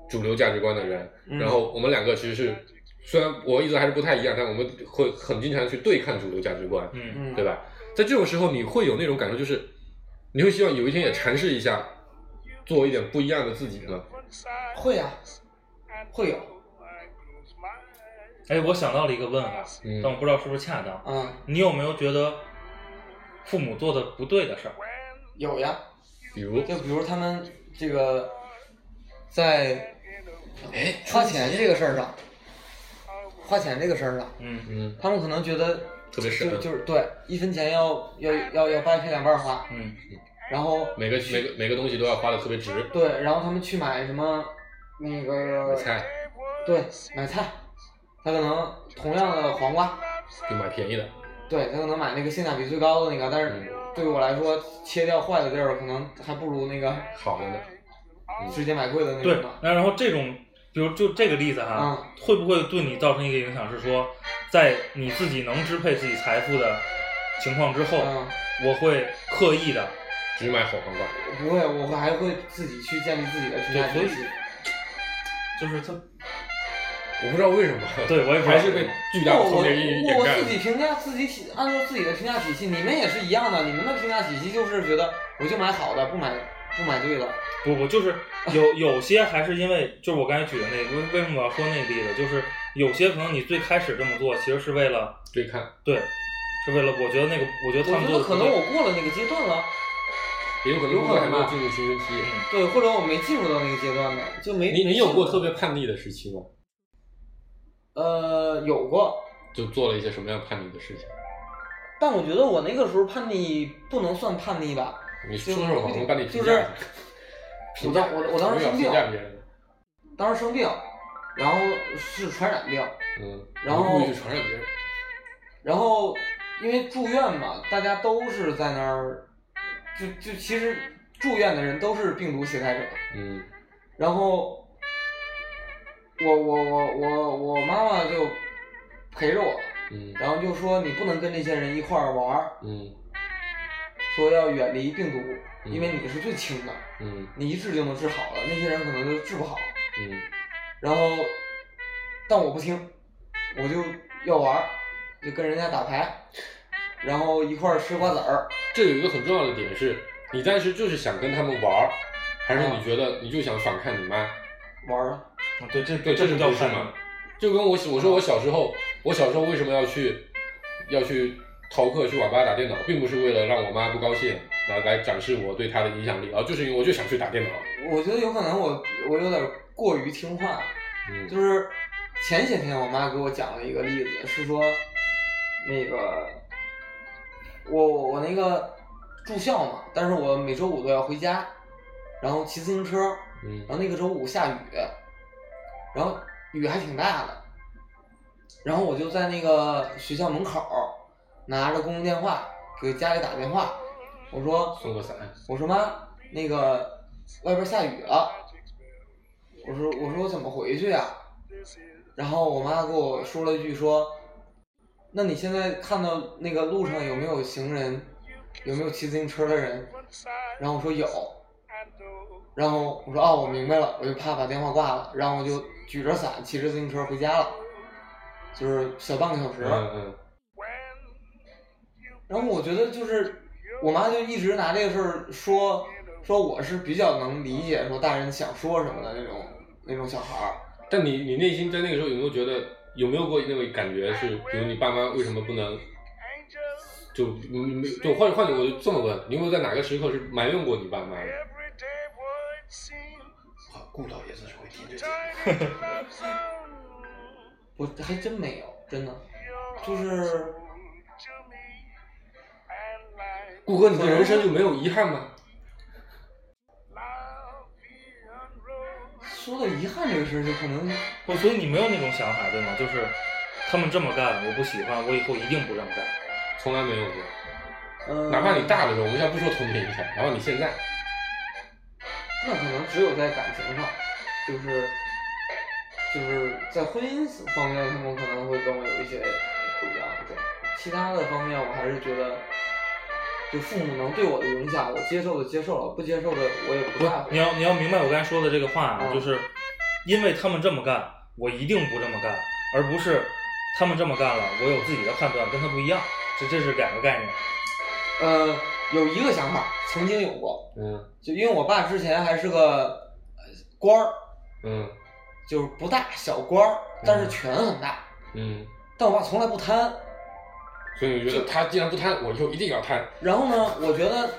主流价值观的人，嗯然后我们两个其实是虽然我一直还是不太一样，但我们会很经常去对抗主流价值观，嗯，嗯，对？吧？在这种时候，你会有那种感受，就是你会希望有一天也尝试一下，做一点不一样的自己呢？会啊、会有，哎，我想到了一个问法，嗯但我不知道是不是恰当。嗯，你有没有觉得父母做的不对的事儿？有呀。比如，就比如他们这个在哎花钱这个事儿上，花钱这个事儿上，嗯嗯他们可能觉得特别省就就是对一分钱要要要要掰开两半儿花，嗯然后每个每个每个东西都要花的特别值，对，然后他们去买什么那个菜对买菜，他可能同样的黄瓜，就买便宜的，对他可能买那个性价比最高的那个，但是嗯对我来说，切掉坏的地儿，可能还不如那个好的呢，直接买贵的那对种呢。，那然后这种，比如就这个例子哈，嗯会不会对你造成一个影响是说，在你自己能支配自己财富的情况之后，嗯，我会刻意的，只买好皇冠。不会，我会还会自己去建立自己的评价对所以体系。就是他，我不知道为什么，*laughs* 对我也不知道还是被巨大的我负面阴影我。自己评价自己体，按照自己的评价体系，你们也是一样的。你们的评价体系就是觉得我就买好的，不买不买对了。不不，就是 *laughs* 有有些还是因为，就是我刚才举的那个，为为什么我要说那个例子，就是有些可能你最开始这么做，其实是为了对看，对，是为了我觉得那个，我觉得他我觉得可们做的不对能我过了那个阶段了，也有可能有可能还没有进入青春期。对，或者我没进入到那个阶段呢，就没。你你有过特别叛逆的时期吗？呃有过，就做了一些什么样叛逆的事情？但我觉得我那个时候叛逆不能算叛逆吧。你说说吧，我你评就是价一下。评价，我我当时生病。当时生病，然后是传染病，嗯，然后传染别人。然后因为住院嘛，大家都是在那儿，就就其实住院的人都是病毒携带者。嗯然后我我我我我妈妈就陪着我，嗯然后就说你不能跟这些人一块儿玩儿，嗯说要远离病毒，嗯因为你是最轻的，嗯你一治就能治好了，那些人可能就治不好。嗯然后，但我不听，我就要玩，就跟人家打牌，然后一块儿吃瓜子儿。这有一个很重要的点是，你当时就是想跟他们玩儿，还是你觉得你就想反抗你妈？玩儿啊，啊对这对，这是叫叛逆不是嘛？就跟我我说我小时候，我小时候为什么要去要去逃课去网吧打电脑，并不是为了让我妈不高兴，来来展示我对她的影响力，而就是因为我就想去打电脑。我觉得有可能我我有点过于听话，嗯就是前些天我妈给我讲了一个例子，是说那个我我我那个住校嘛，但是我每周五都要回家，然后骑自行车，嗯然后那个周五下雨，然后雨还挺大的，然后我就在那个学校门口儿拿着公用电话给家里打电话，我说送个伞。我说妈，那个外边下雨了，我说我说我怎么回去呀、然后我妈给我说了一句说，那你现在看到那个路上有没有行人，有没有骑自行车的人？然后我说有，然后我说哦我明白了，我就怕把电话挂了，然后我就举着伞骑着自行车回家了，就是小半个小时。嗯嗯然后我觉得就是我妈就一直拿这个事儿说说我是比较能理解说大人想说什么的那种那种小孩儿。但你你内心在那个时候有没有觉得有没有过那种感觉是，比如你爸妈为什么不能？就没没就换换我就这么问，你有没有在哪个时刻是埋怨过你爸妈的？好，顾导也是会听这个。*laughs* *laughs* 我还真没有，真的，就是顾哥，你的人生就没有遗憾吗？说到遗憾这个事儿，就可能不，所以你没有那种想法对吗？就是他们这么干，我不喜欢，我以后一定不这么干。从来没有过。嗯，哪怕你大的时候，我们现在不说童年遗憾，哪怕你现在，那可能只有在感情上，就是就是在婚姻方面，他们可能会跟我有一些不一样。对，其他的方面，我还是觉得，就父母能对我的影响，我接受的接受了，不接受的我也不不在乎。你要你要明白我刚才说的这个话啊，嗯就是因为他们这么干，我一定不这么干，而不是他们这么干了，我有自己的判断，跟他不一样，这这是两个概念。呃，有一个想法，曾经有过，嗯就因为我爸之前还是个呃官儿，嗯就是不大小官儿，但是权很大。嗯，但我爸从来不贪。所以我觉得他既然不贪，我以后一定要贪。然后呢，我觉得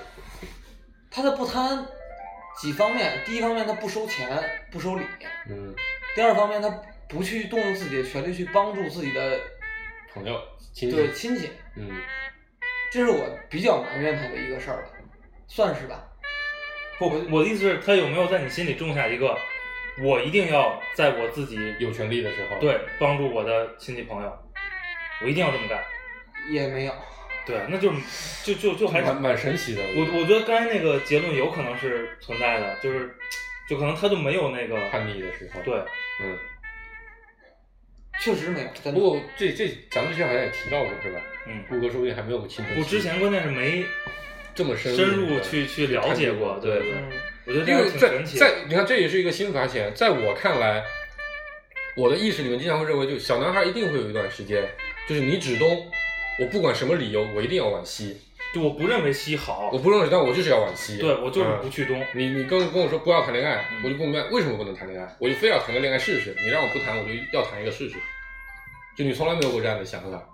他的不贪几方面，第一方面他不收钱，不收礼；嗯，第二方面他不去动用自己的权利去帮助自己的朋友亲戚，对亲戚，嗯这是我比较埋怨他的一个事儿了，算是吧。不，我的意思是，他有没有在你心里种下一个，我一定要在我自己有权利的时候，，对帮助我的亲戚朋友，我一定要这么干。也没有，对，那就就就就还蛮蛮神奇的。我我觉得刚才那个结论有可能是存在的，就是就可能他就没有那个叛逆的时候，对，嗯。确实没有，真的。不过这这咱们之前好像也提到过是吧？嗯，顾哥说不定还没有青春期。我之前关键是没这么深深入入去去了解过，对对，嗯，我觉得这样因为在挺神奇。在你看，这也是一个新发现。在我看来，我的意识里面经常会认为，就小男孩一定会有一段时间，就是你指东，我不管什么理由，我一定要往西。就我不认为西好我，不认为，但我就是要往西。对我就是嗯不去东。你你跟跟我说不要谈恋爱，嗯我就不明白为什么不能谈恋爱，我就非要谈个恋爱试试。你让我不谈，我就要谈一个试试。就你从来没有过这样的想法。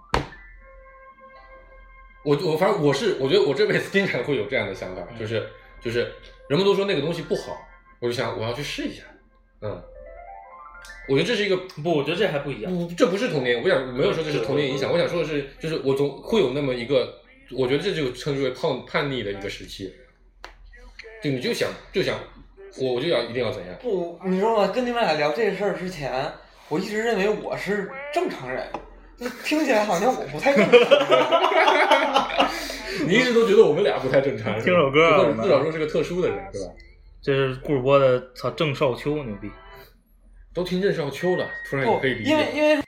我我反正我是我觉得我这辈子经常会有这样的想法，嗯就是就是人们都说那个东西不好，我就想我要去试一下。嗯，我觉得这是一个不，我觉得这还不一样。不，这不是童年，我想没有说这是童年影响，我想说的是，就是我总会有那么一个，我觉得这就称之为叛叛逆的一个时期，就你就想就想，我我就要一定要怎样，不，你知道吗？跟你们俩聊这个事儿之前，我一直认为我是正常人，就听起来好像我不太正常。*laughs* *laughs* 你一直都觉得我们俩不太正常，听首歌至少说是个特殊的人，是吧？这是顾主播的操郑少秋牛逼，都听任少秋了，突然也可以理，解，因为因为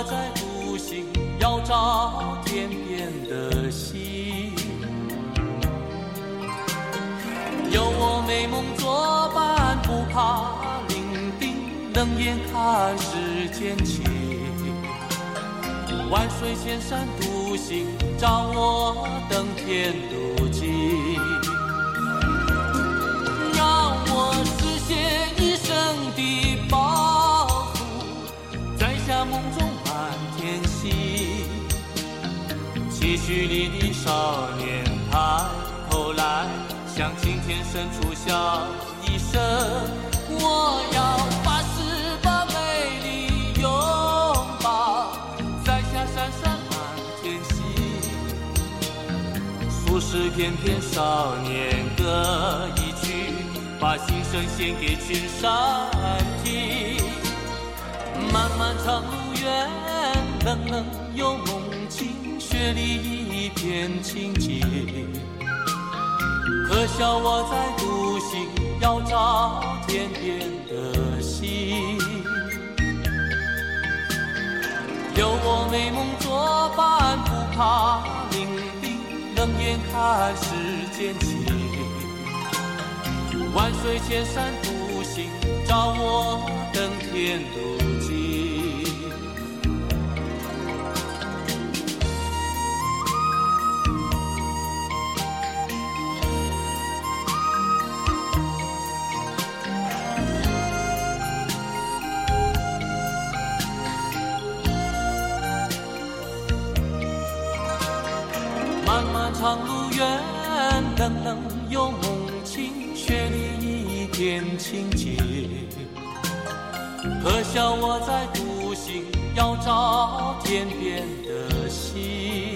我在独行，要找天边的星。有我美梦作伴，不怕伶仃，冷眼看世间情。万水千山独行，找我登天期许里的少年抬头来，向青天深处笑一声。我要发誓把美丽拥抱，摘下闪闪满天星。俗世翩翩少年歌一曲，把心声献给群山听。漫漫长路远，冷冷又梦清，雪里一片清洁。可笑我在独行，要找天边的星。有我美梦作伴，不怕伶仃，冷眼看世间情。万水千山独行，找我登天路要找天边的星。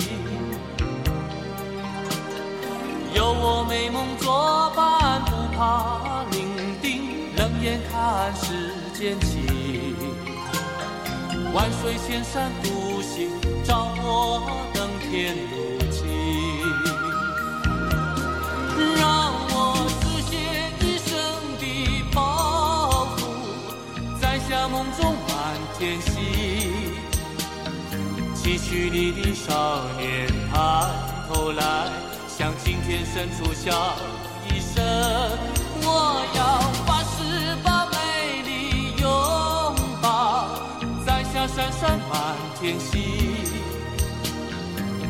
有我美梦作伴，不怕伶仃，冷眼看世间情。万水千山独行，找我登天路径。让我实现一生的抱负，摘下梦中满天星。期许里的少年抬头来，向青天深处笑一声。我要发誓把美丽拥抱，摘下闪闪满天星。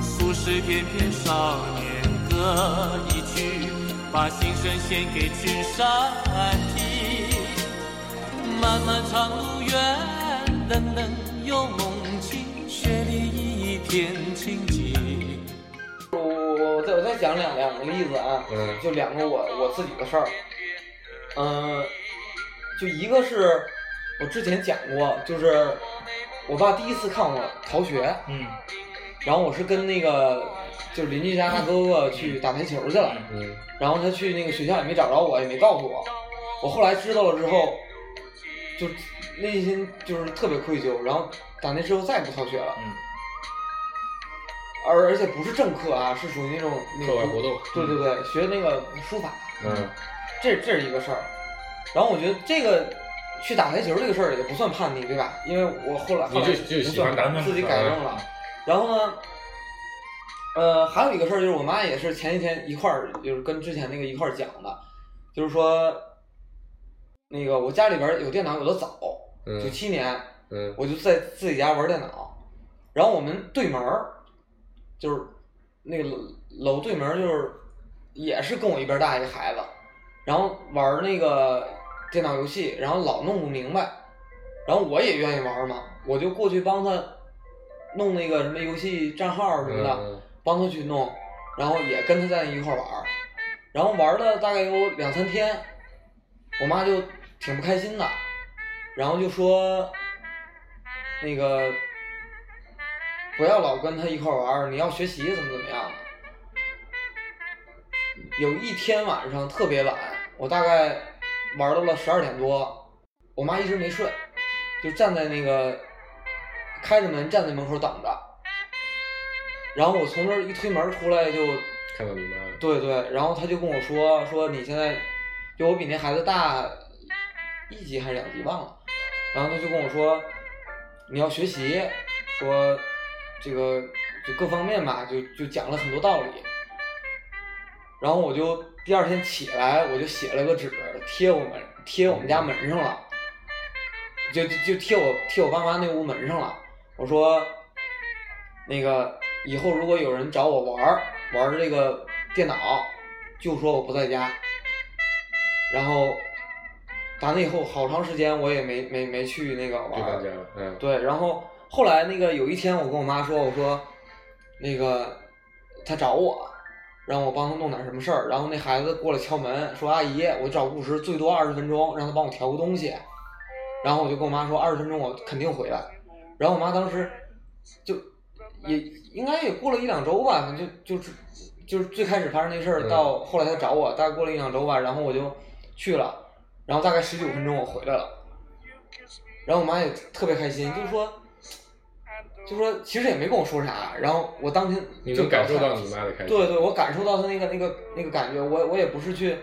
俗世翩翩少年歌一曲，把心声献给群山听。漫漫长路远，冷冷又梦，一片情景。我我再我再讲两两个例子啊，嗯。就两个我我自己的事儿，嗯、就一个是我之前讲过，就是我爸第一次看我逃学，嗯。然后我是跟那个就是邻居家大哥哥去打台球去了，嗯。然后他去那个学校也没找着我，也没告诉我。我后来知道了之后，就内心就是特别愧疚，然后打那之后再也不逃学了，嗯而而且不是正课啊，是属于那种那个课外活动对对对，学那个书法，嗯这这是一个事儿。然后我觉得这个去打台球这个事儿也不算叛逆，对吧？因为我后来后来你就就喜欢自己改正了。然后呢，呃，还有一个事儿就是我妈也是前几天一块儿，就是跟之前那个一块儿讲的，就是说，那个我家里边儿有电脑有的早，嗯九七年，嗯我就在自己家玩电脑，然后我们对门儿，就是那个楼对门就是也是跟我一边大一个孩子，然后玩那个电脑游戏，然后老弄不明白，然后我也愿意玩嘛，我就过去帮他弄那个什么游戏账号什么的，嗯帮他去弄，然后也跟他在一块玩，然后玩了大概有两三天，我妈就挺不开心的，然后就说，那个不要老跟他一块玩儿，你要学习怎么怎么样的。有一天晚上特别晚，我大概玩到了十二点多，我妈一直没睡，就站在那个开着门站在门口等着。然后我从那儿一推门出来就，看到你妈了，对对，然后他就跟我说说你现在，就我比那孩子大一级还是两级忘了，然后他就跟我说你要学习，说这个就各方面吧，就就讲了很多道理。然后我就第二天起来，我就写了个纸贴我们贴我们家门上了，就就就贴我贴我爸妈那屋门上了。我说，那个以后如果有人找我玩儿玩这个电脑，就说我不在家。然后打那以后好长时间我也没没没去那个玩对，然后后来那个有一天，我跟我妈说，我说，那个他找我，让我帮他弄点什么事儿。然后那孩子过来敲门，说：“阿姨，我找顾时最多二十分钟，让他帮我调个东西。”然后我就跟我妈说：“二十分钟我肯定回来。”然后我妈当时就也应该也过了一两周吧，反正就就是就是最开始发生那事儿，到后来他找我，大概过了一两周吧，然后我就去了，然后大概十九分钟我回来了。然后我妈也特别开心，就是说，就说其实也没跟我说啥，然后我当天你就能感受到你妈的开心，对对，我感受到她那个那个那个感觉，我我也不是去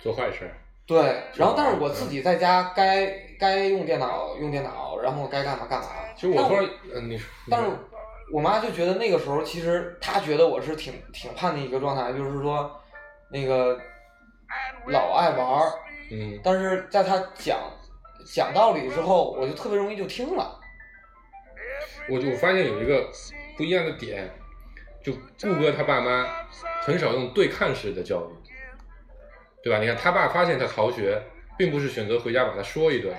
做坏事儿，对，然后但是嗯我自己在家该该用电脑用电脑，然后该干嘛干嘛。其实我突然，嗯，你说，但是我妈就觉得那个时候，其实她觉得我是挺挺叛逆一个状态，就是说那个老爱玩儿，嗯但是在她讲讲道理之后，我就特别容易就听了。我就发现有一个不一样的点，就顾哥他爸妈很少用对抗式的教育，对吧？你看他爸发现他逃学，并不是选择回家把他说一顿，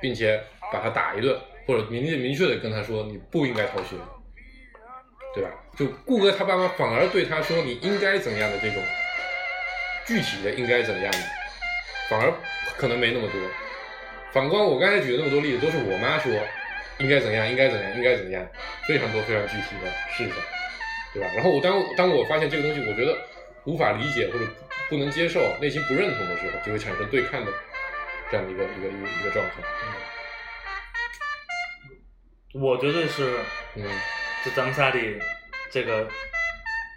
并且把他打一顿，或者明明确的跟他说你不应该逃学，对吧？就顾哥他爸妈反而对他说你应该怎样的这种具体的应该怎样的，反而可能没那么多。反观我刚才举的那么多例子，都是我妈说应该怎样，应该怎样，应该怎样，非常多非常具体的事情，对吧？然后我当当我发现这个东西，我觉得无法理解或者不能接受，内心不认同的时候，就会产生对抗的这样的一个一个一个一个状态。我绝对是嗯就咱们仨里这个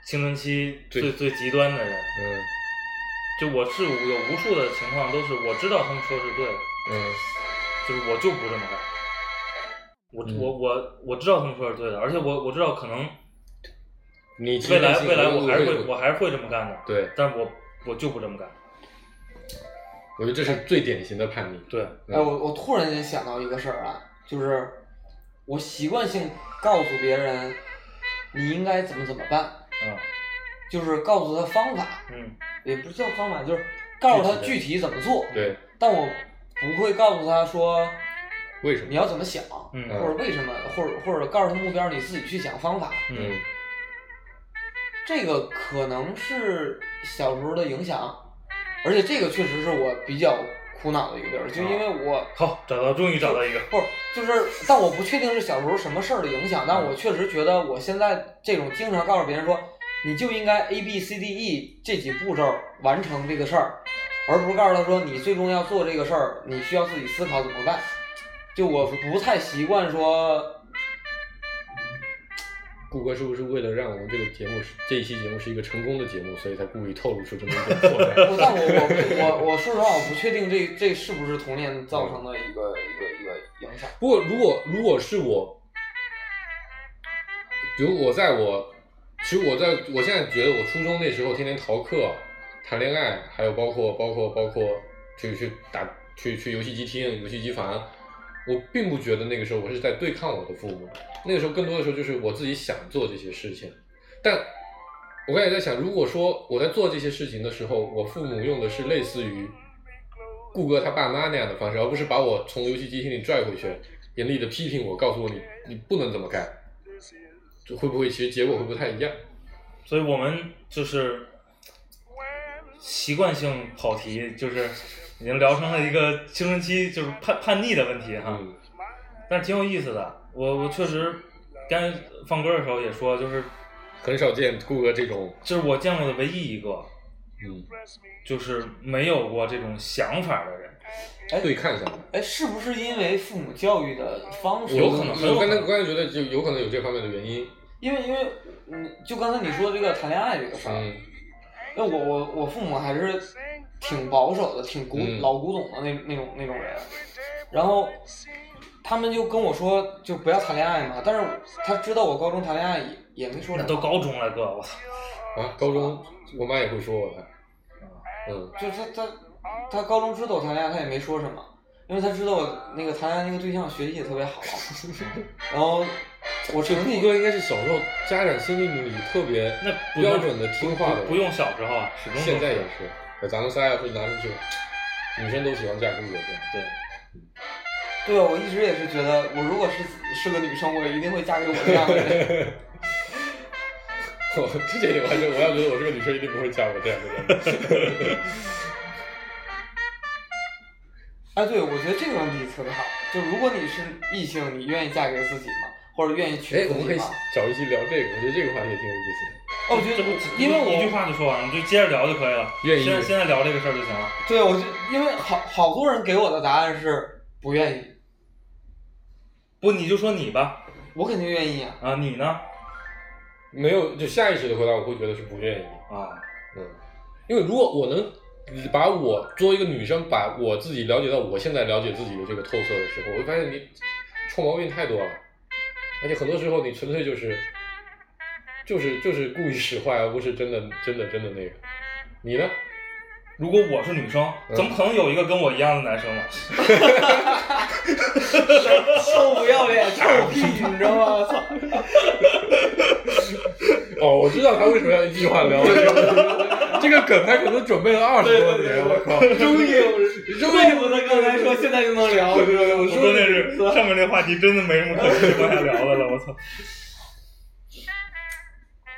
青春期最最极端的人。嗯就我是有无数的情况都是我知道他们说的是对的，嗯就是我就不这么干。我、嗯我我我知道他们说的是对的，而且我我知道可能你未来未来我我还是会我我还是会这么干的，对，但是我我就不这么干。我觉得这是最典型的叛逆。对，嗯哎，我我突然间想到一个事儿啊，就是我习惯性告诉别人你应该怎么怎么办，嗯就是告诉他方法，嗯也不是叫方法，就是告诉他具体怎么做。对，但我不会告诉他说，为什么？你要怎么想，嗯或者为什么，或者或者告诉他目标，你自己去想方法。嗯这个可能是小时候的影响，而且这个确实是我比较苦恼的一个地儿，就因为我好，找到，终于找到一个。不是，就是，但我不确定是小时候什么事儿的影响，但我确实觉得我现在这种经常告诉别人说，你就应该 A B C D E 这几步骤完成这个事儿，而不是告诉他说你最终要做这个事儿，你需要自己思考怎么办。就我不太习惯说，顾哥是不是为了让我们这个节目是这一期节目是一个成功的节目，所以才故意透露出这么一点破绽？不，但我我我我说实话，我不确定这这是不是童年造成的一个一个一个影响。不过如果如果是我，比如我在我，其实我在我现在觉得我初中那时候天天逃课、谈恋爱，还有包括包括包括去去打去去游戏机厅、游戏机房，我并不觉得那个时候我是在对抗我的父母，那个时候更多的时候就是我自己想做这些事情，但。我刚才在想，如果说我在做这些事情的时候，我父母用的是类似于顾哥他爸妈那样的方式，而不是把我从游戏机厅里拽回去，严厉的批评我，告诉我你你不能这么干，就会不会其实结果会不太一样？所以我们就是习惯性跑题，就是已经聊成了一个青春期就是叛叛逆的问题哈。嗯但是挺有意思的，我我确实刚才放歌的时候也说，就是很少见顾哥这种，这是我见过的唯一一个，嗯，就是没有过这种想法的人。哎对看一下来。哎，是不是因为父母教育的方式？有可能我刚才可能我刚才觉得就有可能有这方面的原因。因为因为嗯，就刚才你说这个谈恋爱这个事儿，嗯那我我我父母还是挺保守的，挺古、嗯。老古董的那那种那种人，然后他们就跟我说就不要谈恋爱嘛，但是他知道我高中谈恋爱也也没说什么，那都高中了，哥，我操！啊，高中我妈也会说我的，嗯。就是他他他高中知道我谈恋爱，他也没说什么，因为他知道我那个谈恋爱那个对象学习也特别好，*laughs* *laughs* 然后我这成绩顾哥应该是小时候家长心里里特别那标准的听话的人，不用小时候啊，始终现在也是。咱们仨要是拿出去，女生都喜欢嫁顾哥这样。对。对啊，我一直也是觉得，我如果是是个女生，我一定会嫁给我这样的人。*laughs* 我之前我还是我要觉得我是个女生，一定不会嫁我这样的人。哎，*laughs* 对，我觉得这个问题特别好。就如果你是异性，你愿意嫁给自己吗？或者愿意娶哎，我们可以？找一期聊这个，我觉得这个话题也挺有意思的。哦，我觉得这不因为我一句话就说完了，你就接着聊就可以了。愿意现在现在聊这个事儿就行了。对，我就因为好好多人给我的答案是不愿意，不，你就说你吧，我肯定愿意啊。啊，你呢？没有，就下意识的回答，我会觉得是不愿意。啊，嗯，因为如果我能把我作为一个女生，把我自己了解到我现在了解自己的这个透彻的时候，我会发现你臭毛病太多了，而且很多时候你纯粹就是就是就是故意使坏，而不是真的真的真的那个。你呢？如果我是女生，嗯怎么可能有一个跟我一样的男生呢？*laughs* 臭不要脸，臭屁，你知道吗？我操！哦，我知道他为什么要一句话聊 *laughs* 这个梗，他可能准备了二十多年，我靠！终于有人，为什么他刚才说现在就能聊？我关键是上面这话题真的没什么可继续往下聊的了，我操！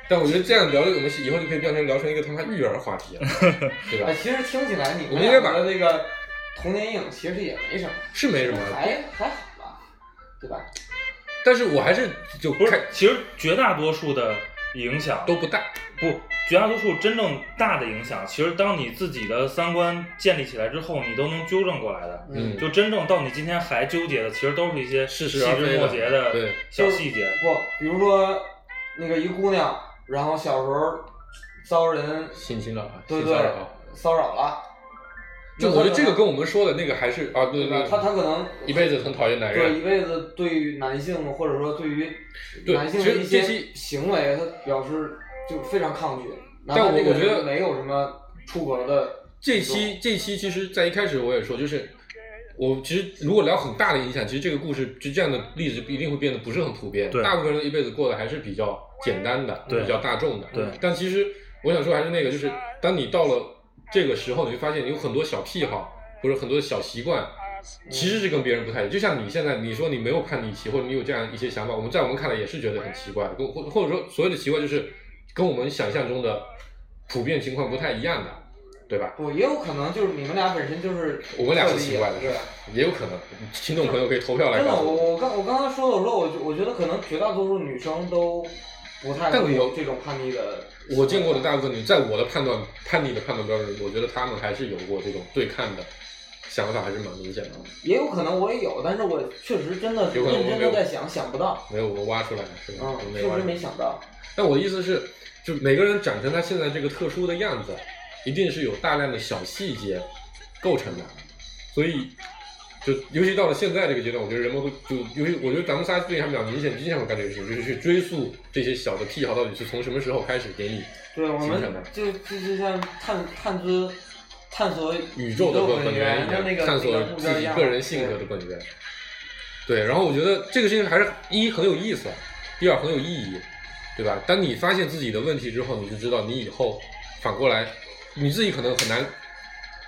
但我觉得这样聊，这个东西以后就可以变成聊成一个他妈育儿话题了，对吧哎，？其实听起来你们我们应该把俩的这个童年阴影其实也没什么，是没什么，还还好吧，对吧？但是我还是就不是，其实绝大多数的影响都不大。不，绝大多数真正大的影响，其实当你自己的三观建立起来之后，你都能纠正过来的。嗯就真正到你今天还纠结的，其实都是一些是细枝末节的对小细节。不，比如说那个一姑娘，然后小时候遭人性侵了，对对性骚扰。骚扰了，就我觉得这个跟我们说的那个还是啊，对对？对，他他可能一辈子很讨厌男人对。一辈子对于男性或者说对于对男性的一些其实这期行为，他表示就非常抗拒。但我我觉得没有什么出格的这期这期其实，在一开始我也说，就是我其实如果聊很大的影响，其实这个故事就这样的例子一定会变得不是很普遍。对大部分人一辈子过得还是比较简单的，对比较大众的。对但其实我想说还是那个，就是当你到了这个时候，你会发现有很多小癖好或者很多小习惯，其实是跟别人不太一样。就像你现在你说你没有叛逆期，或者你有这样一些想法，我们在我们看来也是觉得很奇怪的，跟或或者说所谓的奇怪就是跟我们想象中的普遍情况不太一样的，对吧？不，也有可能就是你们俩本身就是我们俩是奇怪的，对。也有可能。听众朋友可以投票来真的，告诉我我刚我刚刚说的，我说我觉我觉得可能绝大多数女生都不太会有这种叛逆的。我见过的大部分女，在我的判断叛逆的判断标准，我觉得她们还是有过这种对抗的想法，还是蛮明显的。也有可能我也有，但是我确实真的有可能认真的在想，想不到，没有我们挖出来的确实没想到。但我的意思是，就每个人长成他现在这个特殊的样子，一定是有大量的小细节构成的，所以。就尤其到了现在这个阶段，我觉得人们会就，尤其我觉得咱们仨最近还比较明显、经常会干这个事情，就是去追溯这些小的癖好到底是从什么时候开始给你对，我们形成的就就就像探探知探索宇宙的本本源一像那个样，探索那个目标一样自己个人性格的本源。对，然后我觉得这个事情还是一很有意思，第二很有意义，对吧？当你发现自己的问题之后，你就知道你以后反过来，你自己可能很难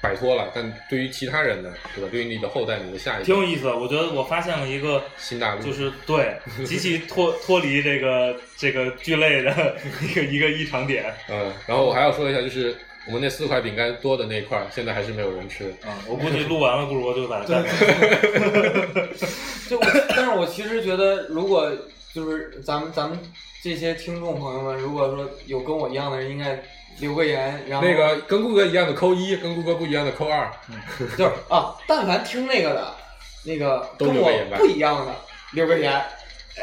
摆脱了，但对于其他人呢，对吧？对于你的后代、你的下一代，挺有意思的。我觉得我发现了一个，新大陆就是对 *laughs* 极其脱脱离这个这个聚类的一个一个异常点。嗯，然后我还要说一下，就是我们那四块饼干多的那块儿，现在还是没有人吃。啊，我估计录完了，不如我就把它干掉。*laughs* 就，但是我其实觉得，如果就是咱们咱们这些听众朋友们，如果说有跟我一样的人，应该留个言，然后那个跟顾哥一样的扣一，跟顾哥不一样的扣二。*laughs* 就是啊，但凡听那个的，那个都跟留个言吧我不一样的，留个言，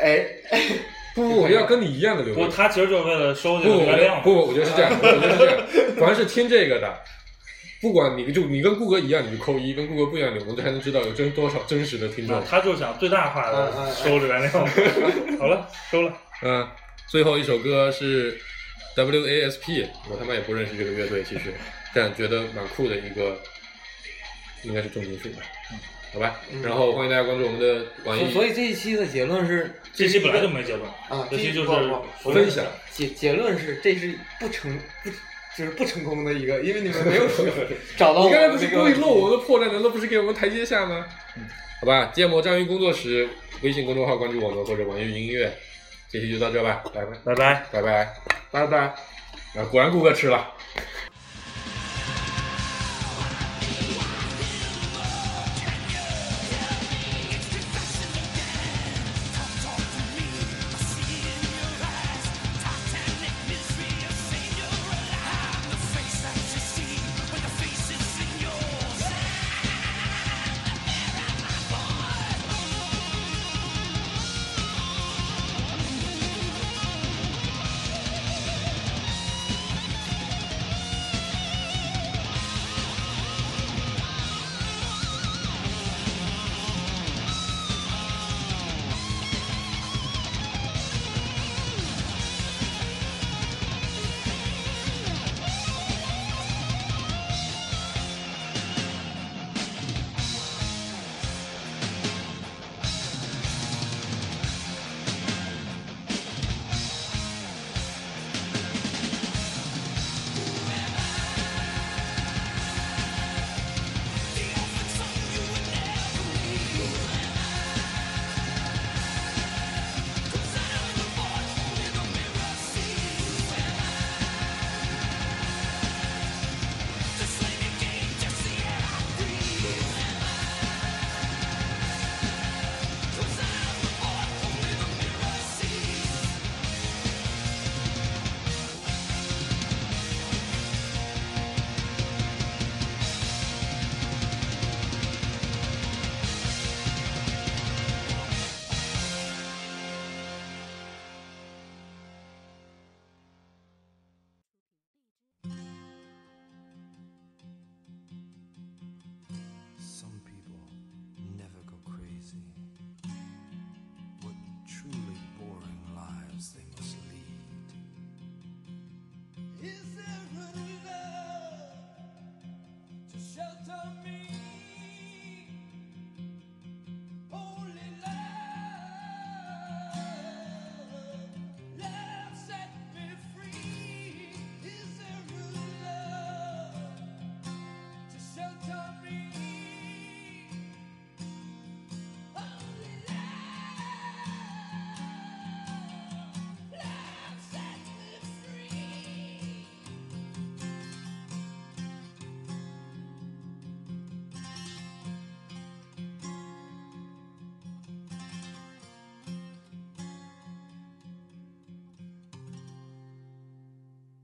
哎，*laughs* 不不，我要跟你一样的留不，言。他其实就是为了收这个流量不。不，我觉得是这样，*laughs* 我觉得是这样。凡是听这个的，不管你就你跟顾哥一样，你就扣一；跟顾哥不一样，我们才能知道有真多少真实的听众啊。他就想最大化的收流量。好了，收了。嗯，最后一首歌是 WASP，我他妈也不认识这个乐队，其实，但觉得蛮酷的一个，应该是重金属吧。好吧，嗯然后欢迎大家关注我们的网易，所以这一期的结论是，这期本来就没结论，啊，这期就是分享。结结论是这是不成不就是不成功的一个，因为你们没有 *laughs* 找到你刚才不是故意露我们的破绽，难道不是给我们台阶下吗？好吧，芥末章鱼工作室微信公众号关注我们或者网易云音乐，这期就到这吧，拜拜拜拜。拜拜。拜拜。啊，果然顾客吃了。